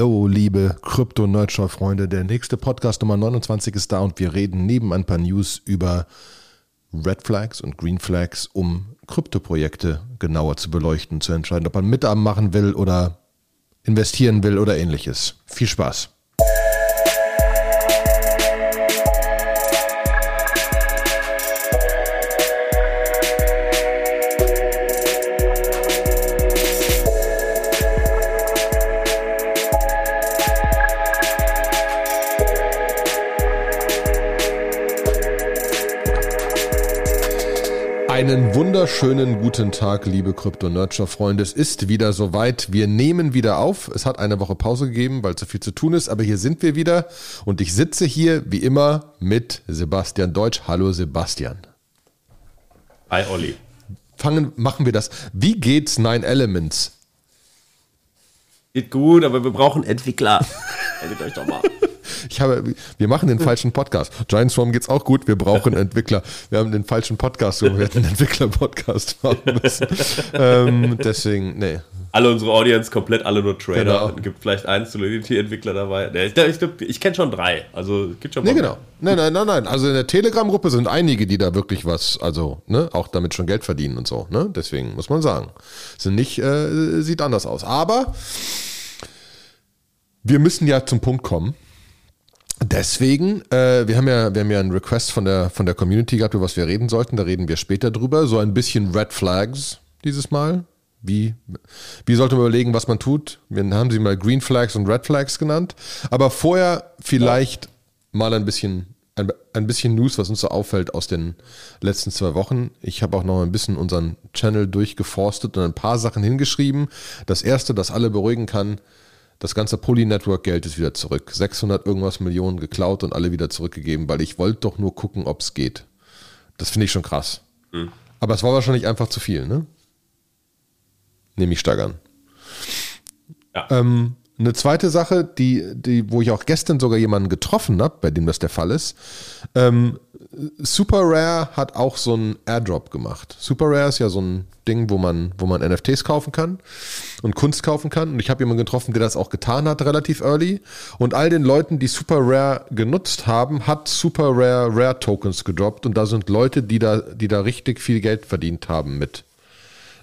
Hallo, liebe Krypto-Nerdshow-Freunde. Der nächste Podcast Nummer 29 ist da und wir reden neben ein paar News über Red Flags und Green Flags, um Krypto-Projekte genauer zu beleuchten, zu entscheiden, ob man Mitarbeiten machen will oder investieren will oder ähnliches. Viel Spaß. Einen wunderschönen guten Tag, liebe Krypto-Nurture-Freunde. Es ist wieder soweit. Wir nehmen wieder auf. Es hat eine Woche Pause gegeben, weil zu viel zu tun ist, aber hier sind wir wieder und ich sitze hier wie immer mit Sebastian Deutsch. Hallo Sebastian. Hi Olli. Fangen, machen wir das. Wie geht's Nine Elements? Geht gut, aber wir brauchen Entwickler. Meldet euch doch mal. Ich habe, wir machen den falschen Podcast. Giant Swarm geht's auch gut. Wir brauchen Entwickler. Wir haben den falschen Podcast. Wir hätten einen Entwickler-Podcast machen müssen. Ähm, deswegen, nee. Alle unsere Audience, komplett alle nur Trader. Genau. Es gibt vielleicht einen Solidity-Entwickler dabei. Nee, Ich, ich, ich kenne schon drei. Also es gibt schon Nee, genau. Nein, nein, nein, nein. Also in der Telegram-Gruppe sind einige, die da wirklich was, also, ne, auch damit schon Geld verdienen und so, ne? Deswegen muss man sagen. Sind nicht, äh, sieht anders aus. Aber wir müssen ja zum Punkt kommen. Deswegen, äh, wir haben ja, wir haben ja einen Request von der, von der Community gehabt, über was wir reden sollten. Da reden wir später drüber. So ein bisschen Red Flags dieses Mal. Wie, wie sollte man überlegen, was man tut? Wir haben sie mal Green Flags und Red Flags genannt. Aber vorher vielleicht mal ein bisschen, ein, ein bisschen News, was uns so auffällt aus den letzten zwei Wochen. Ich habe auch noch ein bisschen unseren Channel durchgeforstet und ein paar Sachen hingeschrieben. Das erste, das alle beruhigen kann, das ganze Poly-Network-Geld ist wieder zurück. 600 irgendwas Millionen geklaut und alle wieder zurückgegeben, weil ich wollte doch nur gucken, ob es geht. Das finde ich schon krass. Aber es war wahrscheinlich einfach zu viel, ne? Nehme ich stark an. Ja. Ähm, eine zweite Sache, die, die, wo ich auch gestern sogar jemanden getroffen habe, bei dem das der Fall ist. Ähm, Super Rare hat auch so einen Airdrop gemacht. Super Rare ist ja so ein Ding, wo man, wo man NFTs kaufen kann und Kunst kaufen kann. Und ich habe jemanden getroffen, der das auch getan hat, relativ early. Und all den Leuten, die Super Rare genutzt haben, hat Super Rare Rare Tokens gedroppt. Und da sind Leute, die da, die da richtig viel Geld verdient haben mit.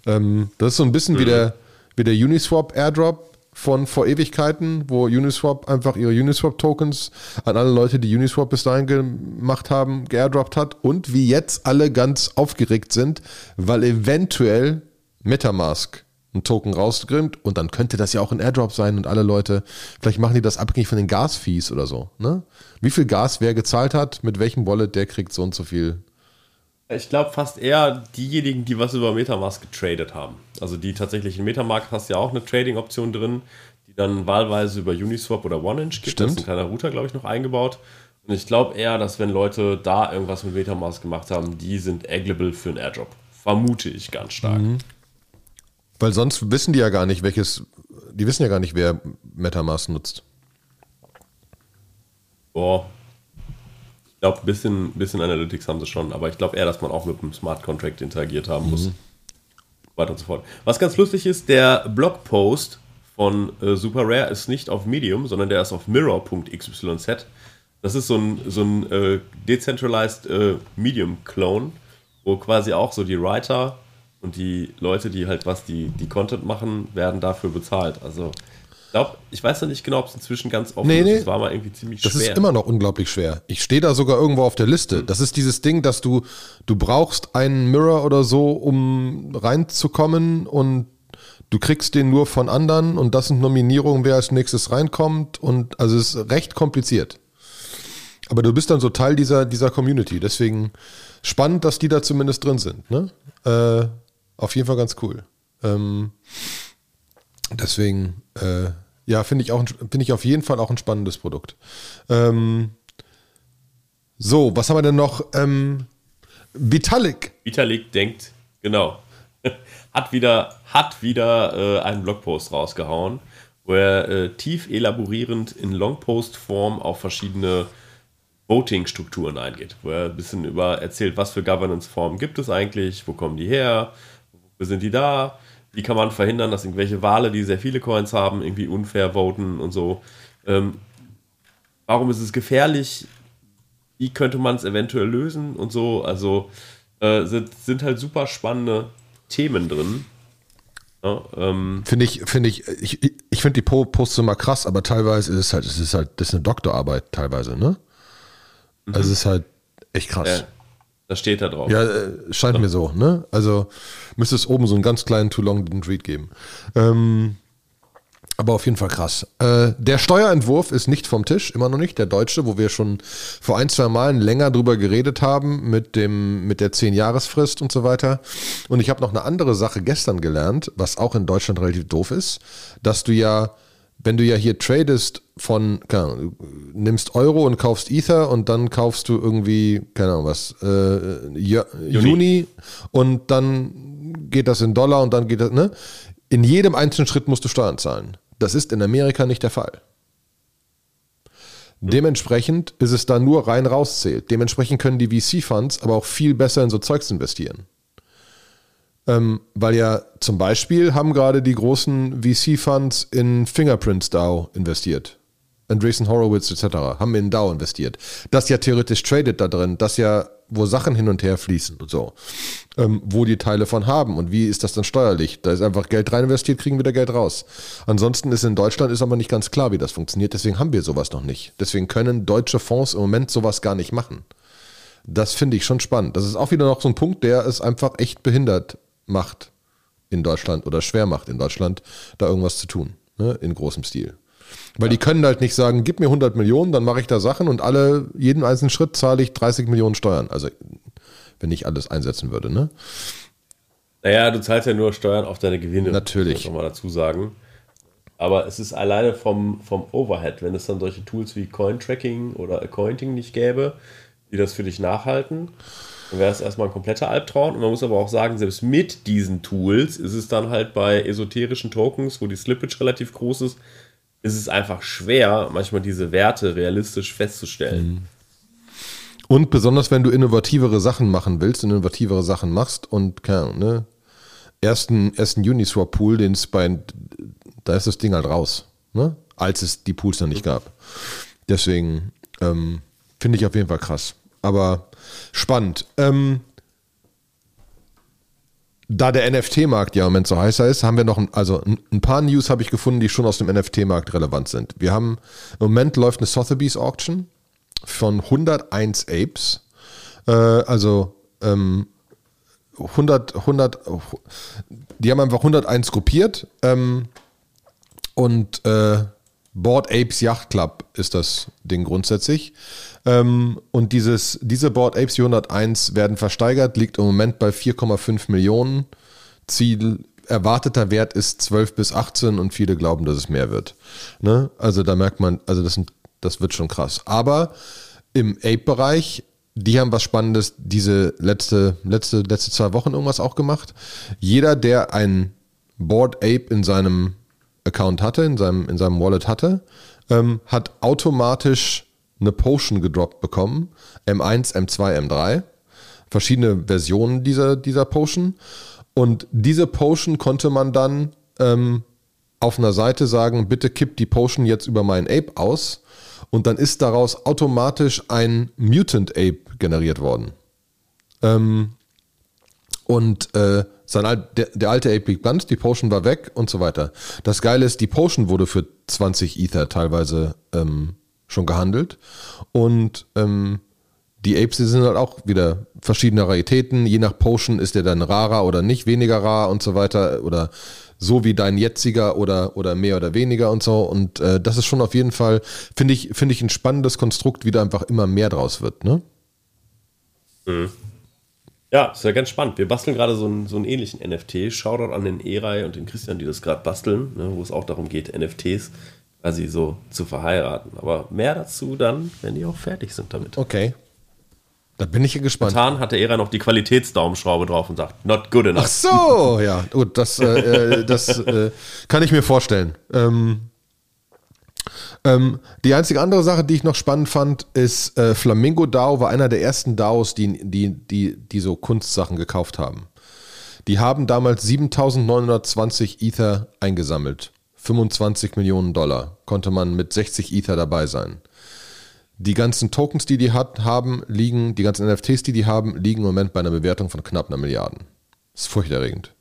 Ähm, das ist so ein bisschen wie der, wie der Uniswap Airdrop von vor Ewigkeiten, wo Uniswap einfach ihre Uniswap-Tokens an alle Leute, die Uniswap bis dahin gemacht haben, geairdroppt hat und wie jetzt alle ganz aufgeregt sind, weil eventuell Metamask ein Token rausgrimmt und dann könnte das ja auch ein Airdrop sein und alle Leute, vielleicht machen die das abhängig von den Gas-Fees oder so. Ne? Wie viel Gas wer gezahlt hat, mit welchem Wallet, der kriegt so und so viel Ich glaube fast eher diejenigen, die was über Metamask getradet haben. Also die tatsächlich in Metamask hast du ja auch eine Trading-Option drin, die dann wahlweise über Uniswap oder OneInch gibt. Stimmt. Da ist ein kleiner Router, glaube ich, noch eingebaut. Und ich glaube eher, dass wenn Leute da irgendwas mit Metamask gemacht haben, die sind aggable für einen Airdrop. Vermute ich ganz stark. Weil sonst wissen die ja gar nicht, welches, die wissen ja gar nicht, wer Metamask nutzt. Boah. Ich glaube, ein bisschen, bisschen Analytics haben sie schon, aber ich glaube eher, dass man auch mit einem Smart Contract interagiert haben muss. Weiter und so fort. Was ganz lustig ist, der Blogpost von äh, Super Rare ist nicht auf Medium, sondern der ist auf mirror.xyz. Das ist so ein, so ein äh, decentralized äh, Medium-Clone, wo quasi auch so die Writer und die Leute, die halt was, die, die Content machen, werden dafür bezahlt. Also, ich glaube, ich weiß noch nicht genau, ob es inzwischen ganz offen Nee, ist. nee. Es war mal irgendwie ziemlich Das schwer. ist immer noch unglaublich schwer. Ich stehe da sogar irgendwo auf der Liste. Das ist dieses Ding, dass du, du brauchst einen Mirror oder so, um reinzukommen und du kriegst den nur von anderen und das sind Nominierungen, wer als nächstes reinkommt und also es ist recht kompliziert. Aber du bist dann so Teil dieser, dieser Community. Deswegen spannend, dass die da zumindest drin sind. Ne? Äh, auf jeden Fall ganz cool. Ähm, deswegen, äh, ja, finde ich, finde ich auf jeden Fall auch ein spannendes Produkt. Ähm, so, was haben wir denn noch? Ähm, Vitalik. Vitalik denkt, genau, hat wieder, hat wieder äh, einen Blogpost rausgehauen, wo er äh, tief elaborierend in Longpost-Form auf verschiedene Voting-Strukturen eingeht, wo er ein bisschen über erzählt, was für Governance-Formen gibt es eigentlich, wo kommen die her, wofür sind die da, wie kann man verhindern, dass irgendwelche Wale, die sehr viele Coins haben, irgendwie unfair voten und so. Ähm, warum ist es gefährlich? Wie könnte man es eventuell lösen und so? Also äh, sind, sind halt super spannende Themen drin. Ja, ähm, finde ich, finde ich, ich, ich finde die Posts immer krass, aber teilweise ist es halt, es ist halt, das ist eine Doktorarbeit teilweise, ne? Mhm. Also es ist halt echt krass. Ja, das steht da drauf. Ja, äh, scheint ja. mir so, ne? Also müsste es oben so einen ganz kleinen Too Long Didn't Read geben. Ähm, aber auf jeden Fall krass. Äh, der Steuerentwurf ist nicht vom Tisch, immer noch nicht. Der deutsche, wo wir schon vor ein, zwei Malen länger drüber geredet haben, mit, dem, mit der 10-Jahresfrist und so weiter. Und ich habe noch eine andere Sache gestern gelernt, was auch in Deutschland relativ doof ist, dass du ja, wenn du ja hier tradest von, keine Ahnung, nimmst Euro und kaufst Ether und dann kaufst du irgendwie, keine Ahnung was, äh, Juni. Juni und dann geht das in Dollar und dann geht das, ne? In jedem einzelnen Schritt musst du Steuern zahlen. Das ist in Amerika nicht der Fall. Dementsprechend ist es da nur rein rauszählt. Dementsprechend können die VC-Funds aber auch viel besser in so Zeugs investieren. Ähm, weil ja zum Beispiel haben gerade die großen VC-Funds in Fingerprints DAO investiert. Andreessen Horowitz etc. haben in DAO investiert. Das ja theoretisch tradet da drin, das ja wo Sachen hin und her fließen und so, ähm, wo die Teile von haben und wie ist das dann steuerlich? Da ist einfach Geld rein investiert, kriegen wieder Geld raus. Ansonsten ist in Deutschland ist aber nicht ganz klar, wie das funktioniert, deswegen haben wir sowas noch nicht. Deswegen können deutsche Fonds im Moment sowas gar nicht machen. Das finde ich schon spannend. Das ist auch wieder noch so ein Punkt, der es einfach echt behindert macht in Deutschland oder schwer macht in Deutschland, da irgendwas zu tun, ne, in großem Stil. Weil ja. die können halt nicht sagen, gib mir 100 Millionen, dann mache ich da Sachen und alle, jeden einzelnen Schritt zahle ich 30 Millionen Steuern. Also, wenn ich alles einsetzen würde, ne? Naja, du zahlst ja nur Steuern auf deine Gewinne. Natürlich. Muss man dazu sagen. Aber es ist alleine vom, vom Overhead, wenn es dann solche Tools wie Coin-Tracking oder Accounting nicht gäbe, die das für dich nachhalten, dann wäre es erstmal ein kompletter Albtraum. Und man muss aber auch sagen, selbst mit diesen Tools ist es dann halt bei esoterischen Tokens, wo die Slippage relativ groß ist, ist es einfach schwer, manchmal diese Werte realistisch festzustellen. Mhm. Und besonders, wenn du innovativere Sachen machen willst, innovativere Sachen machst und, keine ne, ersten, ersten Uniswap-Pool, den es bei, da ist das Ding halt raus, ne, als es die Pools noch nicht gab. Deswegen ähm, finde ich auf jeden Fall krass. Aber spannend. Ähm, da der NFT-Markt ja im Moment so heißer ist, haben wir noch, ein, also ein paar News habe ich gefunden, die schon aus dem NFT-Markt relevant sind. Wir haben, im Moment läuft eine Sotheby's Auction von 101 Apes. Äh, also ähm, 100, 100, die haben einfach 101 gruppiert ähm, und äh, Board Apes Yacht Club ist das Ding grundsätzlich. Ähm, und dieses, diese Board Apes 401 werden versteigert, liegt im Moment bei 4,5 Millionen. Ziel, erwarteter Wert ist 12 bis 18 und viele glauben, dass es mehr wird. Ne? Also da merkt man, also das, sind, das wird schon krass. Aber im Ape-Bereich, die haben was Spannendes diese letzte, letzte, letzte zwei Wochen irgendwas auch gemacht. Jeder, der ein Board Ape in seinem Account hatte, in seinem, in seinem Wallet hatte, ähm, hat automatisch eine Potion gedroppt bekommen. M1, M2, M3. Verschiedene Versionen dieser, dieser Potion. Und diese Potion konnte man dann ähm, auf einer Seite sagen, bitte kipp die Potion jetzt über meinen Ape aus. Und dann ist daraus automatisch ein Mutant Ape generiert worden. Ähm, und äh, sein, der, der alte Ape Blunt, die Potion war weg und so weiter. Das Geile ist, die Potion wurde für 20 Ether teilweise ähm, schon gehandelt. Und ähm, die Apes die sind halt auch wieder verschiedene Raritäten. Je nach Potion ist der dann rarer oder nicht, weniger rar und so weiter. Oder so wie dein jetziger oder, oder mehr oder weniger und so. Und äh, das ist schon auf jeden Fall, finde ich, finde ich ein spannendes Konstrukt, wie da einfach immer mehr draus wird, ne? Mhm. Ja, ist ja ganz spannend. Wir basteln gerade so einen, so einen ähnlichen NFT. Shoutout an den E-Reihe und den Christian, die das gerade basteln, ne, wo es auch darum geht, NFTs quasi so zu verheiraten. Aber mehr dazu dann, wenn die auch fertig sind damit. Okay. Da bin ich gespannt. Getan hat der Ära noch die Qualitätsdaumenschraube drauf und sagt, not good enough. Ach so, ja, gut, das, äh, äh das äh, kann ich mir vorstellen. Ähm, ähm, die einzige andere Sache, die ich noch spannend fand, ist, äh, Flamingo DAO war einer der ersten DAOs, die, die, die, die so Kunstsachen gekauft haben. Die haben damals 7920 Ether eingesammelt. 25 Millionen Dollar konnte man mit 60 Ether dabei sein. Die ganzen Tokens, die die hat, haben, liegen, die ganzen NFTs, die die haben, liegen im Moment bei einer Bewertung von knapp einer Milliarde. Das ist furchterregend.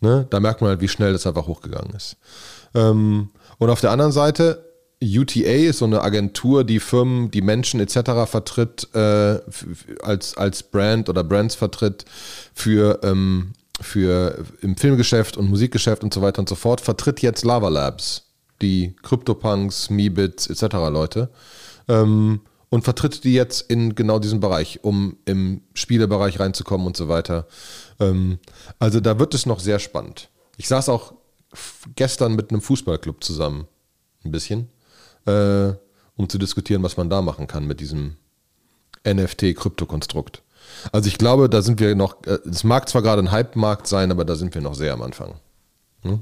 Ne? Da merkt man halt, wie schnell das einfach hochgegangen ist. Ähm, und auf der anderen Seite, UTA ist so eine Agentur, die Firmen, die Menschen etc. vertritt, äh, als, als Brand oder Brands vertritt für, ähm, für im Filmgeschäft und Musikgeschäft und so weiter und so fort, vertritt jetzt Lava Labs, die CryptoPunks, Meebits etc. Leute. Ähm, und vertritt die jetzt in genau diesem Bereich, um im Spielebereich reinzukommen und so weiter. Ähm, also da wird es noch sehr spannend. Ich saß auch gestern mit einem Fußballclub zusammen, ein bisschen, äh, um zu diskutieren, was man da machen kann mit diesem NFT-Kryptokonstrukt. Also ich glaube, da sind wir noch, äh, es mag zwar gerade ein Hype-Markt sein, aber da sind wir noch sehr am Anfang. Hm?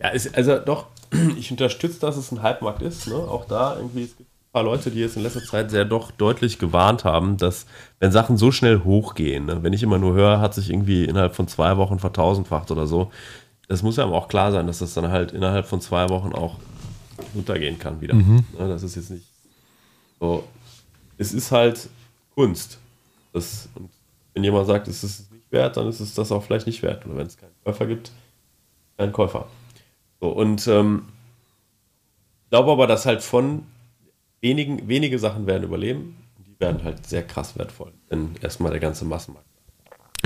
Ja, ist, also doch, ich unterstütze, dass es ein Hype-Markt ist. Ne? Auch da irgendwie, es gibt paar Leute, die jetzt in letzter Zeit sehr doch deutlich gewarnt haben, dass wenn Sachen so schnell hochgehen, ne, wenn ich immer nur höre, hat sich irgendwie innerhalb von zwei Wochen vertausendfacht oder so, das muss ja auch klar sein, dass das dann halt innerhalb von zwei Wochen auch runtergehen kann wieder. Mhm. Ne, das ist jetzt nicht so. Es ist halt Kunst. Das, und wenn jemand sagt, es ist nicht wert, dann ist es das auch vielleicht nicht wert. Oder wenn es keinen Käufer gibt, keinen Käufer. So, und ähm, ich glaube aber, dass halt von wenigen, wenige Sachen werden überleben. Die werden halt sehr krass wertvoll, wenn erstmal der ganze Massenmarkt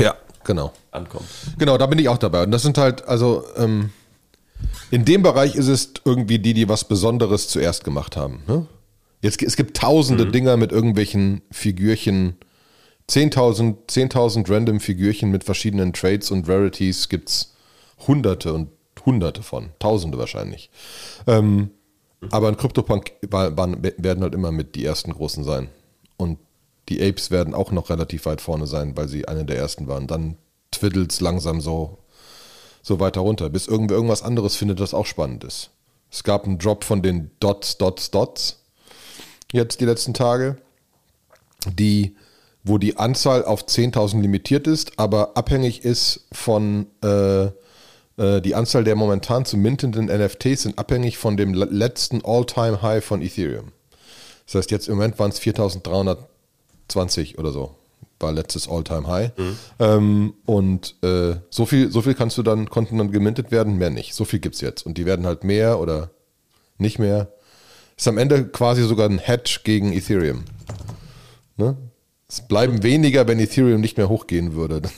ja, genau. ankommt. Genau, da bin ich auch dabei. Und das sind halt, also ähm, in dem Bereich ist es irgendwie die, die was Besonderes zuerst gemacht haben. Ne? Jetzt, es gibt tausende mhm. Dinger mit irgendwelchen Figürchen. 10.000 10 random Figürchen mit verschiedenen Trades und Rarities gibt es hunderte und hunderte von. Tausende wahrscheinlich. Ähm, aber ein CryptoPunk werden halt immer mit die ersten Großen sein. Und die Apes werden auch noch relativ weit vorne sein, weil sie eine der ersten waren. Dann twiddelt es langsam so, so weiter runter, bis irgendwer irgendwas anderes findet, das auch spannend ist. Es gab einen Drop von den Dots, Dots, Dots jetzt die letzten Tage, die, wo die Anzahl auf 10.000 limitiert ist, aber abhängig ist von äh, äh, die Anzahl der momentan zu mintenden NFTs sind abhängig von dem letzten All-Time-High von Ethereum. Das heißt, jetzt im Moment waren es 4320 oder so. War letztes All-Time-High. Mhm. Ähm, und äh, so viel, so viel kannst du dann, konnten dann gemintet werden, mehr nicht. So viel gibt es jetzt. Und die werden halt mehr oder nicht mehr. Ist am Ende quasi sogar ein Hedge gegen Ethereum. Ne? Es bleiben weniger, wenn Ethereum nicht mehr hochgehen würde.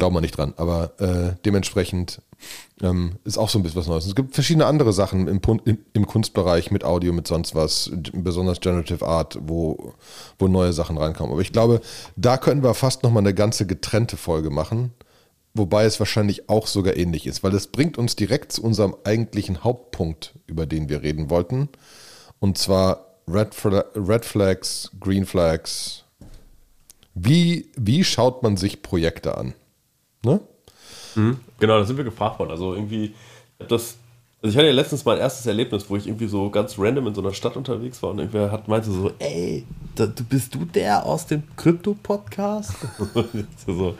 Glauben wir nicht dran, aber äh, dementsprechend ähm, ist auch so ein bisschen was Neues. Es gibt verschiedene andere Sachen im, im, im, Kunstbereich mit Audio, mit sonst was, besonders Generative Art, wo, wo neue Sachen reinkommen. Aber ich glaube, da können wir fast nochmal eine ganze getrennte Folge machen, wobei es wahrscheinlich auch sogar ähnlich ist, weil es bringt uns direkt zu unserem eigentlichen Hauptpunkt, über den wir reden wollten. Und zwar Red, Fla Red Flags, Green Flags. Wie, wie schaut man sich Projekte an? Ne? Mhm. Genau, da sind wir gefragt worden. Also irgendwie, das, also ich hatte ja letztens mein erstes Erlebnis, wo ich irgendwie so ganz random in so einer Stadt unterwegs war und irgendwer hat meinte so, ey, da, du bist du der aus dem Krypto-Podcast? so,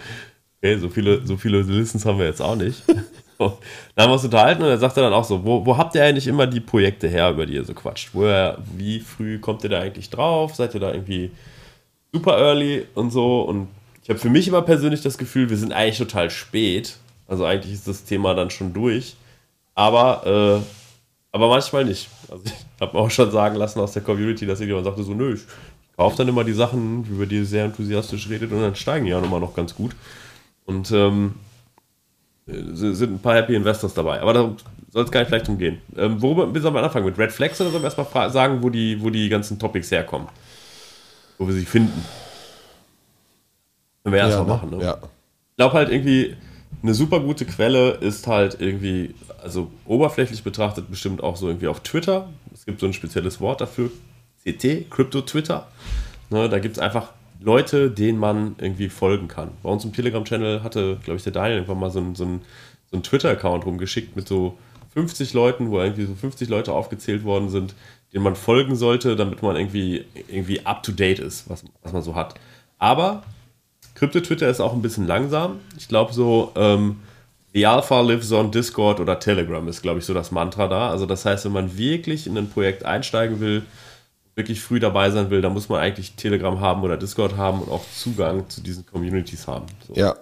okay, so viele, so viele Listens haben wir jetzt auch nicht. dann haben wir uns unterhalten und er sagte dann auch so, wo, wo habt ihr eigentlich immer die Projekte her, über die ihr so quatscht? Woher, wie früh kommt ihr da eigentlich drauf? Seid ihr da irgendwie super early und so? Und ich habe für mich immer persönlich das Gefühl, wir sind eigentlich total spät. Also eigentlich ist das Thema dann schon durch. Aber, äh, aber manchmal nicht. Also ich habe mir auch schon sagen lassen aus der Community, dass irgendjemand sagte so, nö, ich kaufe dann immer die Sachen, über die ihr sehr enthusiastisch redet und dann steigen die ja nochmal noch ganz gut. Und ähm, sind ein paar Happy Investors dabei. Aber da soll es gar nicht vielleicht umgehen. Ähm, worüber sollen wir anfangen? Mit Red Flags oder sollen wir erstmal sagen, wo die, wo die ganzen Topics herkommen? Wo wir sie finden? Wenn wir erstmal ja, ne? machen. Ne? Ja. Ich glaube halt irgendwie, eine super gute Quelle ist halt irgendwie, also oberflächlich betrachtet bestimmt auch so irgendwie auf Twitter. Es gibt so ein spezielles Wort dafür, CT, Crypto Twitter. Ne, da gibt es einfach Leute, denen man irgendwie folgen kann. Bei uns im Telegram-Channel hatte, glaube ich, der Daniel irgendwann mal so einen so so ein Twitter-Account rumgeschickt mit so 50 Leuten, wo irgendwie so 50 Leute aufgezählt worden sind, denen man folgen sollte, damit man irgendwie, irgendwie up to date ist, was, was man so hat. Aber Krypto-Twitter ist auch ein bisschen langsam. Ich glaube so, ähm, The Alpha lives on Discord oder Telegram ist, glaube ich, so das Mantra da. Also das heißt, wenn man wirklich in ein Projekt einsteigen will, wirklich früh dabei sein will, dann muss man eigentlich Telegram haben oder Discord haben und auch Zugang zu diesen Communities haben. So. Ja.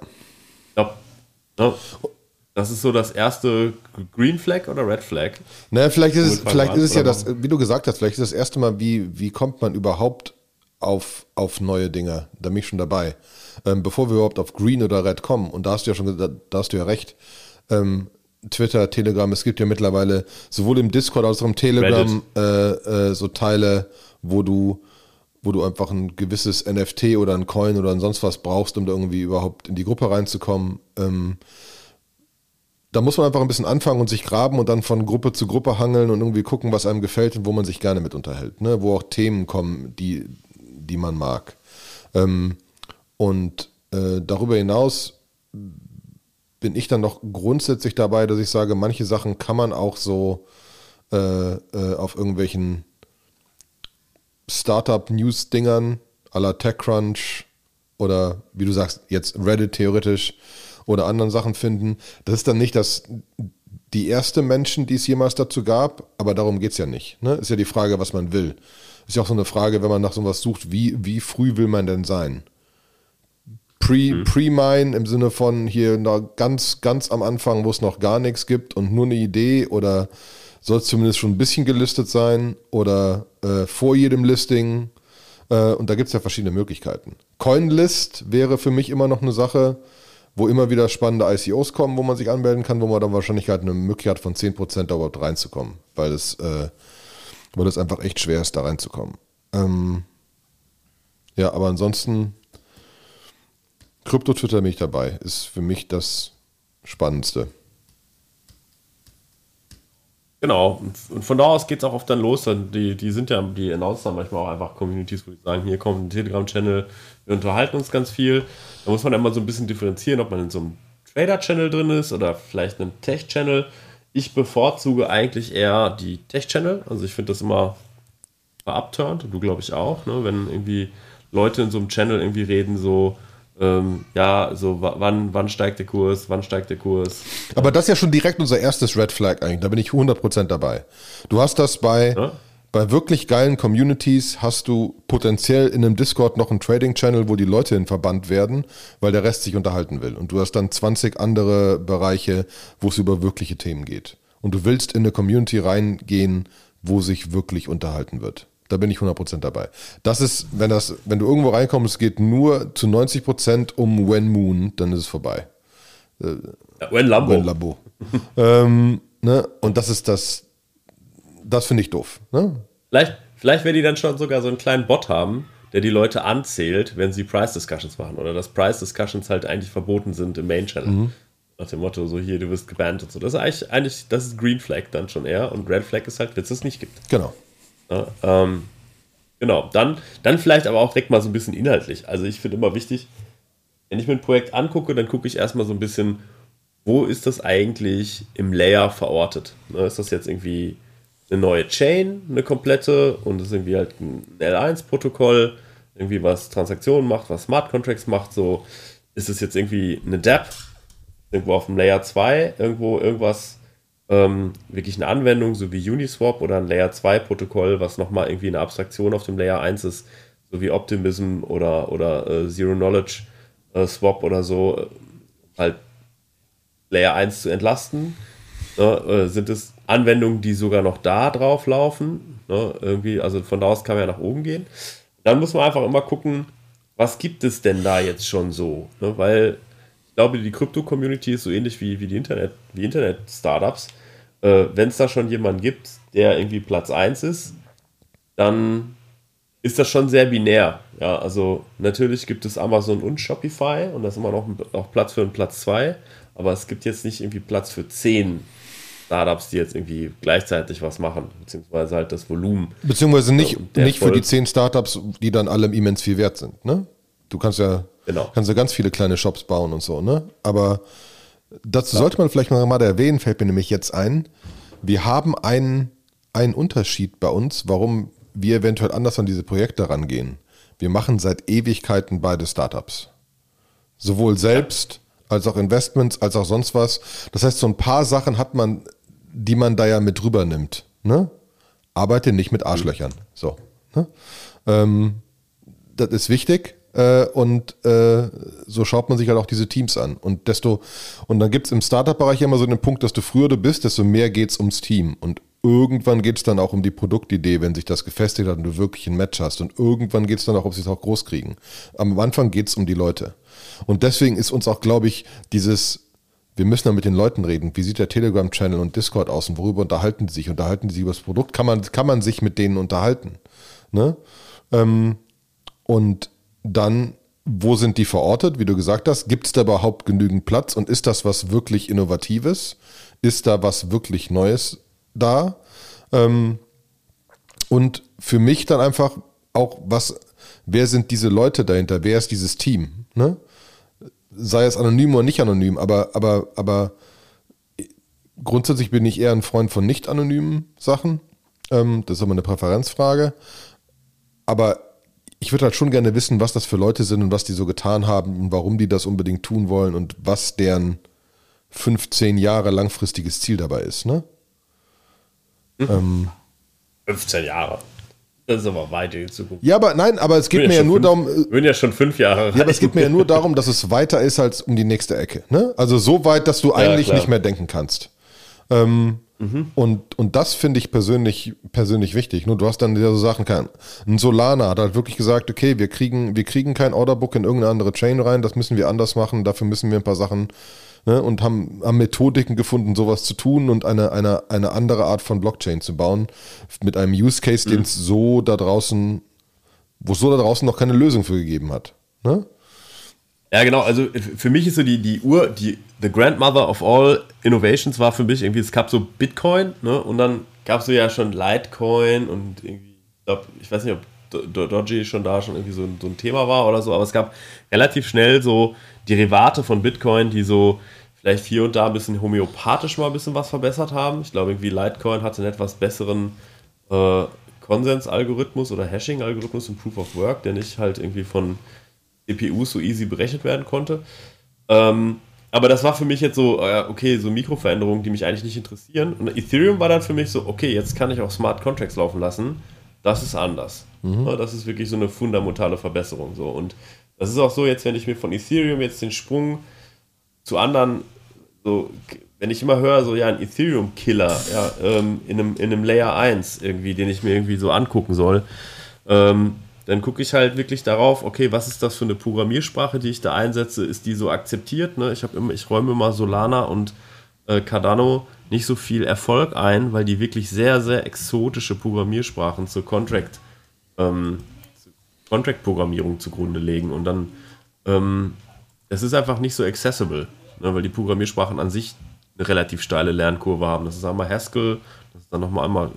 Ich glaube, ne, das ist so das erste Green Flag oder Red Flag. Naja, vielleicht ist es, vielleicht ist es ja das, wie du gesagt hast, vielleicht ist das erste Mal, wie, wie kommt man überhaupt auf, auf neue Dinge? Da bin ich schon dabei ähm, bevor wir überhaupt auf Green oder Red kommen, und da hast du ja schon da, da hast du ja recht, ähm, Twitter, Telegram, es gibt ja mittlerweile sowohl im Discord als auch im Telegram äh, äh, so Teile, wo du, wo du einfach ein gewisses NFT oder ein Coin oder ein sonst was brauchst, um da irgendwie überhaupt in die Gruppe reinzukommen. Ähm, da muss man einfach ein bisschen anfangen und sich graben und dann von Gruppe zu Gruppe hangeln und irgendwie gucken, was einem gefällt und wo man sich gerne mit unterhält. Ne? Wo auch Themen kommen, die, die man mag. Ähm, und äh, darüber hinaus bin ich dann noch grundsätzlich dabei, dass ich sage, manche Sachen kann man auch so äh, äh, auf irgendwelchen Startup-News-Dingern à la TechCrunch oder wie du sagst, jetzt Reddit theoretisch oder anderen Sachen finden. Das ist dann nicht das, die erste Menschen, die es jemals dazu gab, aber darum geht es ja nicht. Ne? Ist ja die Frage, was man will. Ist ja auch so eine Frage, wenn man nach sowas sucht, wie, wie früh will man denn sein? Pre, mhm. Pre-Mine im Sinne von hier noch ganz, ganz am Anfang, wo es noch gar nichts gibt und nur eine Idee oder soll es zumindest schon ein bisschen gelistet sein oder äh, vor jedem Listing. Äh, und da gibt es ja verschiedene Möglichkeiten. CoinList wäre für mich immer noch eine Sache, wo immer wieder spannende ICOs kommen, wo man sich anmelden kann, wo man dann wahrscheinlich halt eine Möglichkeit von 10% da überhaupt reinzukommen, weil es, äh, weil es einfach echt schwer ist, da reinzukommen. Ähm, ja, aber ansonsten Krypto-Twitter bin dabei. Ist für mich das Spannendste. Genau, und von da aus geht es auch oft dann los. Dann die, die sind ja, die announcen dann manchmal auch einfach Communities, wo die sagen, hier kommt ein Telegram-Channel, wir unterhalten uns ganz viel. Da muss man immer so ein bisschen differenzieren, ob man in so einem Trader-Channel drin ist oder vielleicht einem Tech-Channel. Ich bevorzuge eigentlich eher die Tech-Channel. Also ich finde das immer verabturnt, du glaube ich auch, ne? wenn irgendwie Leute in so einem Channel irgendwie reden, so, ähm, ja, so wann, wann steigt der Kurs, wann steigt der Kurs. Aber das ist ja schon direkt unser erstes Red Flag eigentlich, da bin ich 100% dabei. Du hast das bei, ja? Bei wirklich geilen Communities, hast du potenziell in einem Discord noch einen Trading-Channel, wo die Leute in Verband werden, weil der Rest sich unterhalten will. Und du hast dann 20 andere Bereiche, wo es über wirkliche Themen geht. Und du willst in eine Community reingehen, wo sich wirklich unterhalten wird. Da bin ich 100% dabei. Das ist, wenn, das, wenn du irgendwo reinkommst, es geht nur zu 90% um When Moon, dann ist es vorbei. Äh, when Lambo. When Lambo. ähm, ne? Und das ist das, das finde ich doof. Ne? Vielleicht, vielleicht werden die dann schon sogar so einen kleinen Bot haben, der die Leute anzählt, wenn sie Price Discussions machen. Oder dass Price Discussions halt eigentlich verboten sind im Main Channel. Mhm. Nach dem Motto, so hier, du wirst gebannt und so. Das ist eigentlich, eigentlich, das ist Green Flag dann schon eher. Und Red Flag ist halt, wenn es es nicht gibt. Genau. Ja, ähm, genau, dann, dann vielleicht aber auch direkt mal so ein bisschen inhaltlich. Also ich finde immer wichtig, wenn ich mir ein Projekt angucke, dann gucke ich erstmal so ein bisschen, wo ist das eigentlich im Layer verortet? Ne, ist das jetzt irgendwie eine neue Chain, eine komplette und ist irgendwie halt ein L1-Protokoll, irgendwie was Transaktionen macht, was Smart Contracts macht, so ist es jetzt irgendwie eine DApp, irgendwo auf dem Layer 2, irgendwo irgendwas ähm, wirklich eine Anwendung, so wie Uniswap oder ein Layer 2 Protokoll, was nochmal irgendwie eine Abstraktion auf dem Layer 1 ist, so wie Optimism oder, oder äh, Zero Knowledge äh, Swap oder so, äh, halt Layer 1 zu entlasten. Ne, äh, sind es Anwendungen, die sogar noch da drauf laufen? Ne, irgendwie, also von da aus kann man ja nach oben gehen. Dann muss man einfach immer gucken, was gibt es denn da jetzt schon so? Ne, weil ich glaube, die Krypto-Community ist so ähnlich wie, wie die Internet, wie Internet-Startups äh, wenn es da schon jemanden gibt, der irgendwie Platz 1 ist, dann ist das schon sehr binär. Ja, also natürlich gibt es Amazon und Shopify und da ist immer noch, noch Platz für einen Platz 2, aber es gibt jetzt nicht irgendwie Platz für 10 Startups, die jetzt irgendwie gleichzeitig was machen, beziehungsweise halt das Volumen. Beziehungsweise nicht, nicht für die 10 Startups, die dann alle immens viel wert sind, ne? Du kannst ja, genau. kannst ja ganz viele kleine Shops bauen und so, ne? Aber Dazu ja. sollte man vielleicht noch mal erwähnen, fällt mir nämlich jetzt ein. Wir haben einen, einen Unterschied bei uns, warum wir eventuell anders an diese Projekte rangehen. Wir machen seit Ewigkeiten beide Startups. Sowohl selbst als auch Investments, als auch sonst was. Das heißt, so ein paar Sachen hat man, die man da ja mit drüber nimmt. Ne? Arbeite nicht mit Arschlöchern. So. Ne? Ähm, das ist wichtig. Äh, und äh, so schaut man sich halt auch diese Teams an. Und desto, und dann gibt es im Startup-Bereich immer so den Punkt, desto früher du bist, desto mehr geht es ums Team. Und irgendwann geht es dann auch um die Produktidee, wenn sich das gefestigt hat und du wirklich ein Match hast. Und irgendwann geht es dann auch, ob sie es auch groß kriegen. Am Anfang geht es um die Leute. Und deswegen ist uns auch, glaube ich, dieses, wir müssen da mit den Leuten reden. Wie sieht der Telegram-Channel und Discord aus und worüber unterhalten die sich? Unterhalten die sich über das Produkt? Kann man, kann man sich mit denen unterhalten? Ne? Ähm, und dann, wo sind die verortet? Wie du gesagt hast, gibt es da überhaupt genügend Platz und ist das was wirklich Innovatives? Ist da was wirklich Neues da? Ähm, und für mich dann einfach auch, was, wer sind diese Leute dahinter? Wer ist dieses Team? Ne? Sei es anonym oder nicht anonym, aber, aber, aber grundsätzlich bin ich eher ein Freund von nicht anonymen Sachen. Ähm, das ist immer eine Präferenzfrage. Aber ich würde halt schon gerne wissen, was das für Leute sind und was die so getan haben und warum die das unbedingt tun wollen und was deren 15 Jahre langfristiges Ziel dabei ist, ne? Mhm. Ähm, 15 Jahre. Das ist aber weit in Zukunft. Ja, aber nein, aber es geht mir ja, ja nur fünf, darum. Bin ja schon fünf Jahre. Ja, aber es geht mir ja nur darum, dass es weiter ist als um die nächste Ecke. Ne? Also so weit, dass du eigentlich ja, nicht mehr denken kannst. Ähm, Mhm. Und, und das finde ich persönlich, persönlich wichtig. Nur du hast dann so Sachen, kein, ein Solana hat halt wirklich gesagt, okay, wir kriegen, wir kriegen kein Orderbook in irgendeine andere Chain rein, das müssen wir anders machen, dafür müssen wir ein paar Sachen ne, und haben, haben Methodiken gefunden, sowas zu tun und eine, eine, eine andere Art von Blockchain zu bauen, mit einem Use Case, mhm. den es so da draußen, wo es so da draußen noch keine Lösung für gegeben hat. Ne? Ja, genau. Also für mich ist so die, die Uhr, die The Grandmother of all Innovations war für mich irgendwie, es gab so Bitcoin, ne? Und dann gab es so ja schon Litecoin und irgendwie, ich glaube, ich weiß nicht, ob Doji schon da schon irgendwie so, so ein Thema war oder so, aber es gab relativ schnell so Derivate von Bitcoin, die so vielleicht hier und da ein bisschen homöopathisch mal ein bisschen was verbessert haben. Ich glaube, irgendwie Litecoin hatte einen etwas besseren äh, Konsensalgorithmus oder Hashing-Algorithmus im Proof of Work, der nicht halt irgendwie von CPUs so easy berechnet werden konnte. Ähm, aber das war für mich jetzt so, äh, okay, so Mikroveränderungen, die mich eigentlich nicht interessieren. Und Ethereum war dann für mich so, okay, jetzt kann ich auch Smart Contracts laufen lassen. Das ist anders. Mhm. Das ist wirklich so eine fundamentale Verbesserung. So. Und das ist auch so, jetzt, wenn ich mir von Ethereum jetzt den Sprung zu anderen, so, wenn ich immer höre, so, ja, ein Ethereum-Killer, ja, ähm, in, einem, in einem Layer 1 irgendwie, den ich mir irgendwie so angucken soll, ähm, dann gucke ich halt wirklich darauf, okay, was ist das für eine Programmiersprache, die ich da einsetze? Ist die so akzeptiert? Ne? Ich, immer, ich räume immer Solana und äh, Cardano nicht so viel Erfolg ein, weil die wirklich sehr, sehr exotische Programmiersprachen zur Contract, ähm, Contract-Programmierung zugrunde legen. Und dann, ähm, es ist einfach nicht so accessible, ne? weil die Programmiersprachen an sich eine relativ steile Lernkurve haben. Das ist einmal Haskell, das ist dann nochmal einmal.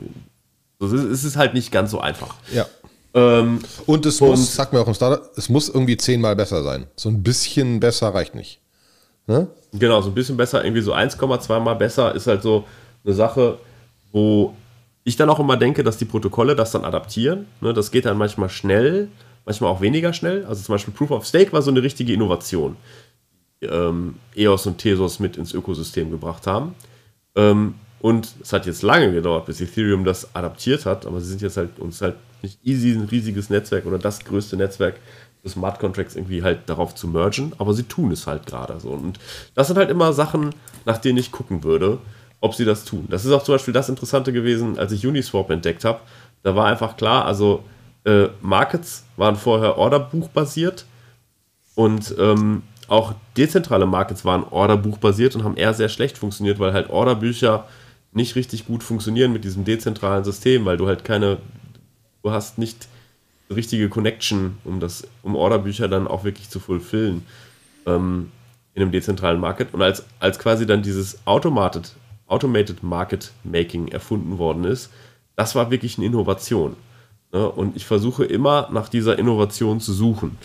Also es ist halt nicht ganz so einfach. Ja. Ähm, und es und muss, sag mir auch im Startup, es muss irgendwie zehnmal besser sein. So ein bisschen besser reicht nicht. Ne? Genau, so ein bisschen besser, irgendwie so 1,2 mal besser ist halt so eine Sache, wo ich dann auch immer denke, dass die Protokolle das dann adaptieren. Ne? Das geht dann manchmal schnell, manchmal auch weniger schnell. Also zum Beispiel Proof of Stake war so eine richtige Innovation, die ähm, EOS und Tesos mit ins Ökosystem gebracht haben. Ähm, und es hat jetzt lange gedauert, bis Ethereum das adaptiert hat, aber sie sind jetzt halt uns halt nicht easy, ein riesiges Netzwerk oder das größte Netzwerk für Smart Contracts irgendwie halt darauf zu mergen, aber sie tun es halt gerade so. Und das sind halt immer Sachen, nach denen ich gucken würde, ob sie das tun. Das ist auch zum Beispiel das Interessante gewesen, als ich Uniswap entdeckt habe. Da war einfach klar, also äh, Markets waren vorher Orderbuch-basiert und ähm, auch dezentrale Markets waren Orderbuch-basiert und haben eher sehr schlecht funktioniert, weil halt Orderbücher nicht richtig gut funktionieren mit diesem dezentralen System, weil du halt keine du hast nicht richtige Connection, um das, um Orderbücher dann auch wirklich zu fulfillen ähm, in einem dezentralen Market. Und als, als quasi dann dieses Automated, Automated Market Making erfunden worden ist, das war wirklich eine Innovation. Ne? Und ich versuche immer nach dieser Innovation zu suchen.